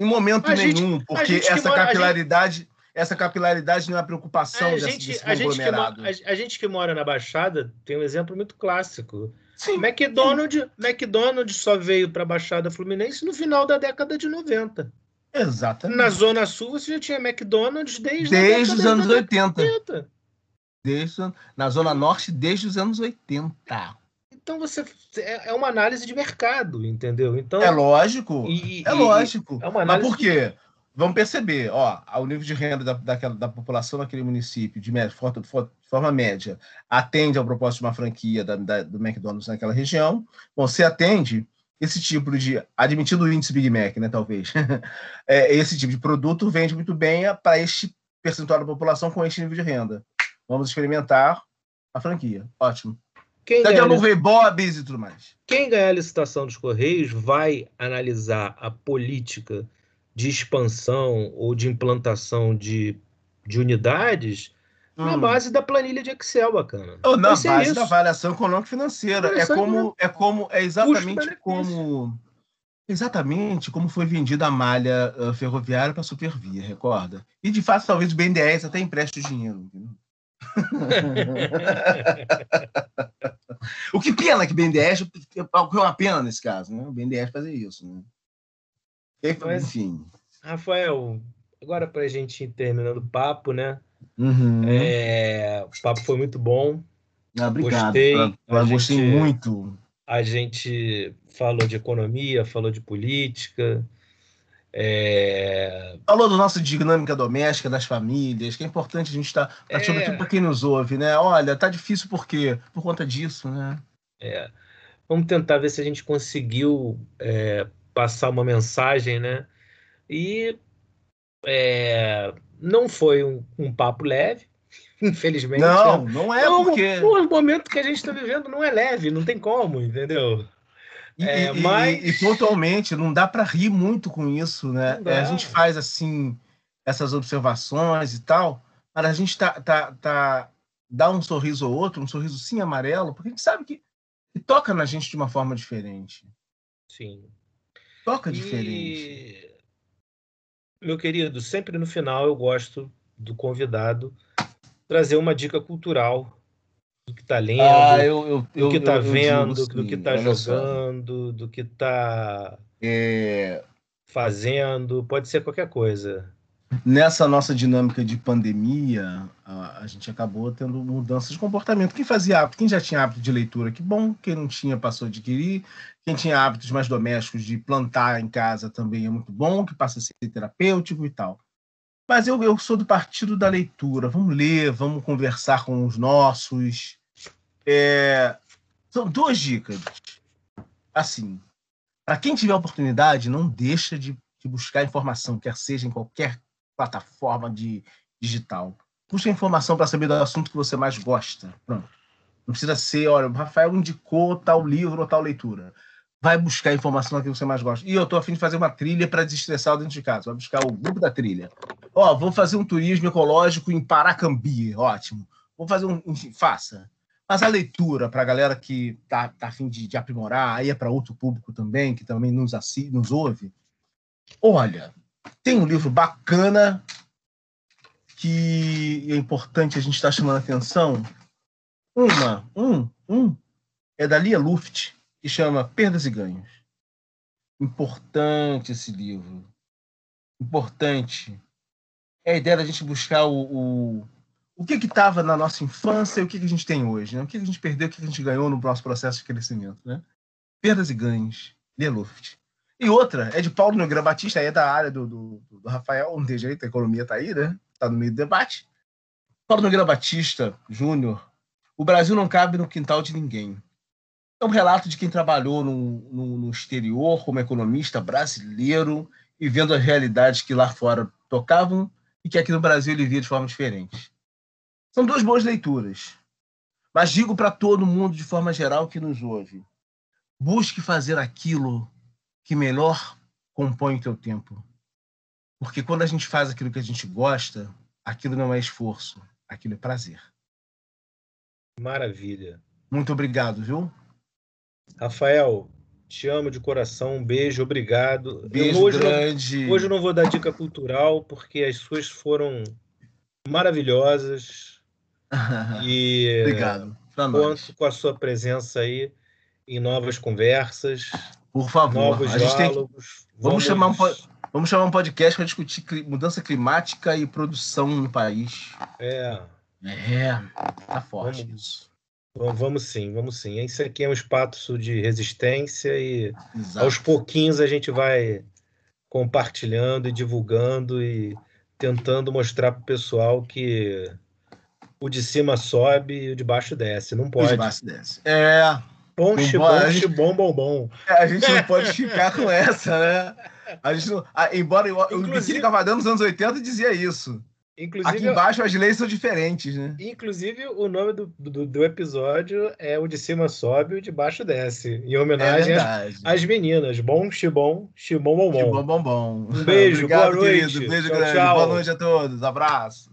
em momento a nenhum, gente, porque essa mora, capilaridade, gente, essa capilaridade não é a preocupação a gente, desse, a gente, que, a, a, gente que mora na Baixada tem um exemplo muito clássico. Sim, McDonald's, sim. McDonald's só veio para a Baixada Fluminense no final da década de 90. Exatamente. Na Zona Sul você já tinha McDonald's desde, desde os anos 80. 80. Desde, na Zona Norte desde os anos 80. Então você é, é uma análise de mercado, entendeu? Então é lógico, e, é e, lógico. É uma análise Mas por quê? De... Vamos perceber, ó, o nível de renda da, daquela, da população naquele município, de, média, de forma média, atende ao propósito de uma franquia da, da, do McDonald's naquela região. Bom, se atende, esse tipo de. Admitido o índice Big Mac, né? Talvez. é, esse tipo de produto vende muito bem para este percentual da população com este nível de renda. Vamos experimentar a franquia. Ótimo. Quem Daqui a pouco veio Bob's e tudo mais. Quem ganhar a licitação dos Correios vai analisar a política de expansão ou de implantação de, de unidades hum. na base da planilha de Excel, bacana. Ou na base isso. da avaliação econômica financeira. É como, é como, é exatamente como exatamente como foi vendida a malha uh, ferroviária para a Supervia, recorda? E de fato, talvez o BNDES até empreste o dinheiro. o que pena que BNDES é uma pena nesse caso, né? O BNDES fazer isso, né? Mas, enfim. Rafael, agora para a gente ir terminando o papo, né? Uhum. É, o papo foi muito bom. Ah, obrigado. Gostei, pra, gostei muito. A gente falou de economia, falou de política. É... Falou da nossa dinâmica doméstica, das famílias, que é importante a gente estar, tá, é... sobretudo para quem nos ouve, né? Olha, tá difícil por quê? Por conta disso, né? É. Vamos tentar ver se a gente conseguiu é, passar uma mensagem, né? E é, não foi um, um, papo leve, infelizmente. Não, né? não é não, porque... O momento que a gente está vivendo não é leve, não tem como, entendeu? E, é, e, mas... e, e pontualmente, não dá para rir muito com isso, né? É, a gente faz assim essas observações e tal, mas a gente tá, tá, tá dá um sorriso ou outro, um sorriso sim amarelo, porque a gente sabe que, que toca na gente de uma forma diferente. Sim. Toca diferente. Meu querido, sempre no final eu gosto do convidado trazer uma dica cultural do que está lendo, ah, eu, eu, do que está vendo, do que está jogando, só. do que está é... fazendo, pode ser qualquer coisa. Nessa nossa dinâmica de pandemia, a, a, gente acabou tendo mudanças de comportamento. Quem fazia hábito, quem já tinha hábito de leitura, que bom. Quem não tinha, passou a adquirir. Quem tinha hábitos mais domésticos de plantar em casa também é muito bom, que passa a ser terapêutico e tal. Mas eu, eu sou do partido da leitura. Vamos ler, vamos conversar com os nossos. É... São duas dicas. Assim, para quem tiver oportunidade, não deixa de, de buscar informação, quer seja em qualquer plataforma de digital. Busca informação para saber do assunto que você mais gosta. Pronto. Não precisa ser, olha, o Rafael indicou tal livro ou tal leitura. Vai buscar informação que você mais gosta. E eu estou afim de fazer uma trilha para desestressar dentro de casa. Vai buscar o grupo da trilha. Ó, vou fazer um turismo ecológico em Paracambi. Ótimo. Vou fazer um. Faça. Mas a leitura, para a galera que está tá afim de, de aprimorar, aí é para outro público também, que também nos, assi, nos ouve. Olha, tem um livro bacana que é importante a gente estar tá chamando a atenção. Uma, um, um, é da Lia Luft, que chama Perdas e Ganhos. Importante esse livro. Importante. É a ideia da gente buscar o, o, o que estava na nossa infância e o que, que a gente tem hoje. Né? O que, que a gente perdeu, o que, que a gente ganhou no nosso processo de crescimento. Né? Perdas e ganhos. Lia Luft. E outra, é de Paulo Nogueira Batista, é da área do, do, do Rafael, não tem jeito, a economia está aí, né? Está no meio do debate. Paulo Nogueira Batista, Júnior, o Brasil não cabe no quintal de ninguém. É um relato de quem trabalhou no, no, no exterior como economista brasileiro e vendo as realidades que lá fora tocavam e que aqui no Brasil ele via de forma diferente. São duas boas leituras. Mas digo para todo mundo, de forma geral, que nos ouve: busque fazer aquilo que melhor compõe o teu tempo. Porque quando a gente faz aquilo que a gente gosta, aquilo não é esforço, aquilo é prazer. Maravilha. Muito obrigado, viu? Rafael, te amo de coração, um beijo, obrigado. Beijo hoje grande. Não, hoje eu não vou dar dica cultural, porque as suas foram maravilhosas. e obrigado. Conto com a sua presença aí em novas conversas. Por favor, novos a gente diálogos. Tem... Vamos, vamos, chamar um, vamos chamar um podcast para discutir mudança climática e produção no país. É. É, tá forte vamos, isso. Vamos sim, vamos sim. Isso aqui é um espaço de resistência e Exato. aos pouquinhos a gente vai compartilhando e divulgando e tentando mostrar para o pessoal que o de cima sobe e o de baixo desce. Não pode. O de baixo desce. É, Bom, xibom, xibom, bom, bom. É, a gente não pode ficar com essa, né? A gente não, a, embora o Biquíni Cavadão nos anos 80 dizia isso. Inclusive, Aqui embaixo as leis são diferentes, né? Inclusive, o nome do, do, do, episódio é o de cima sobe e o de baixo desce. Em homenagem é às, às, meninas. Bom, xibom, xibom, bom, bom. Xibom, bom, bom. Um beijo, Obrigado, boa noite. Querido. Beijo tchau, grande. Tchau. Boa noite a todos. Abraço.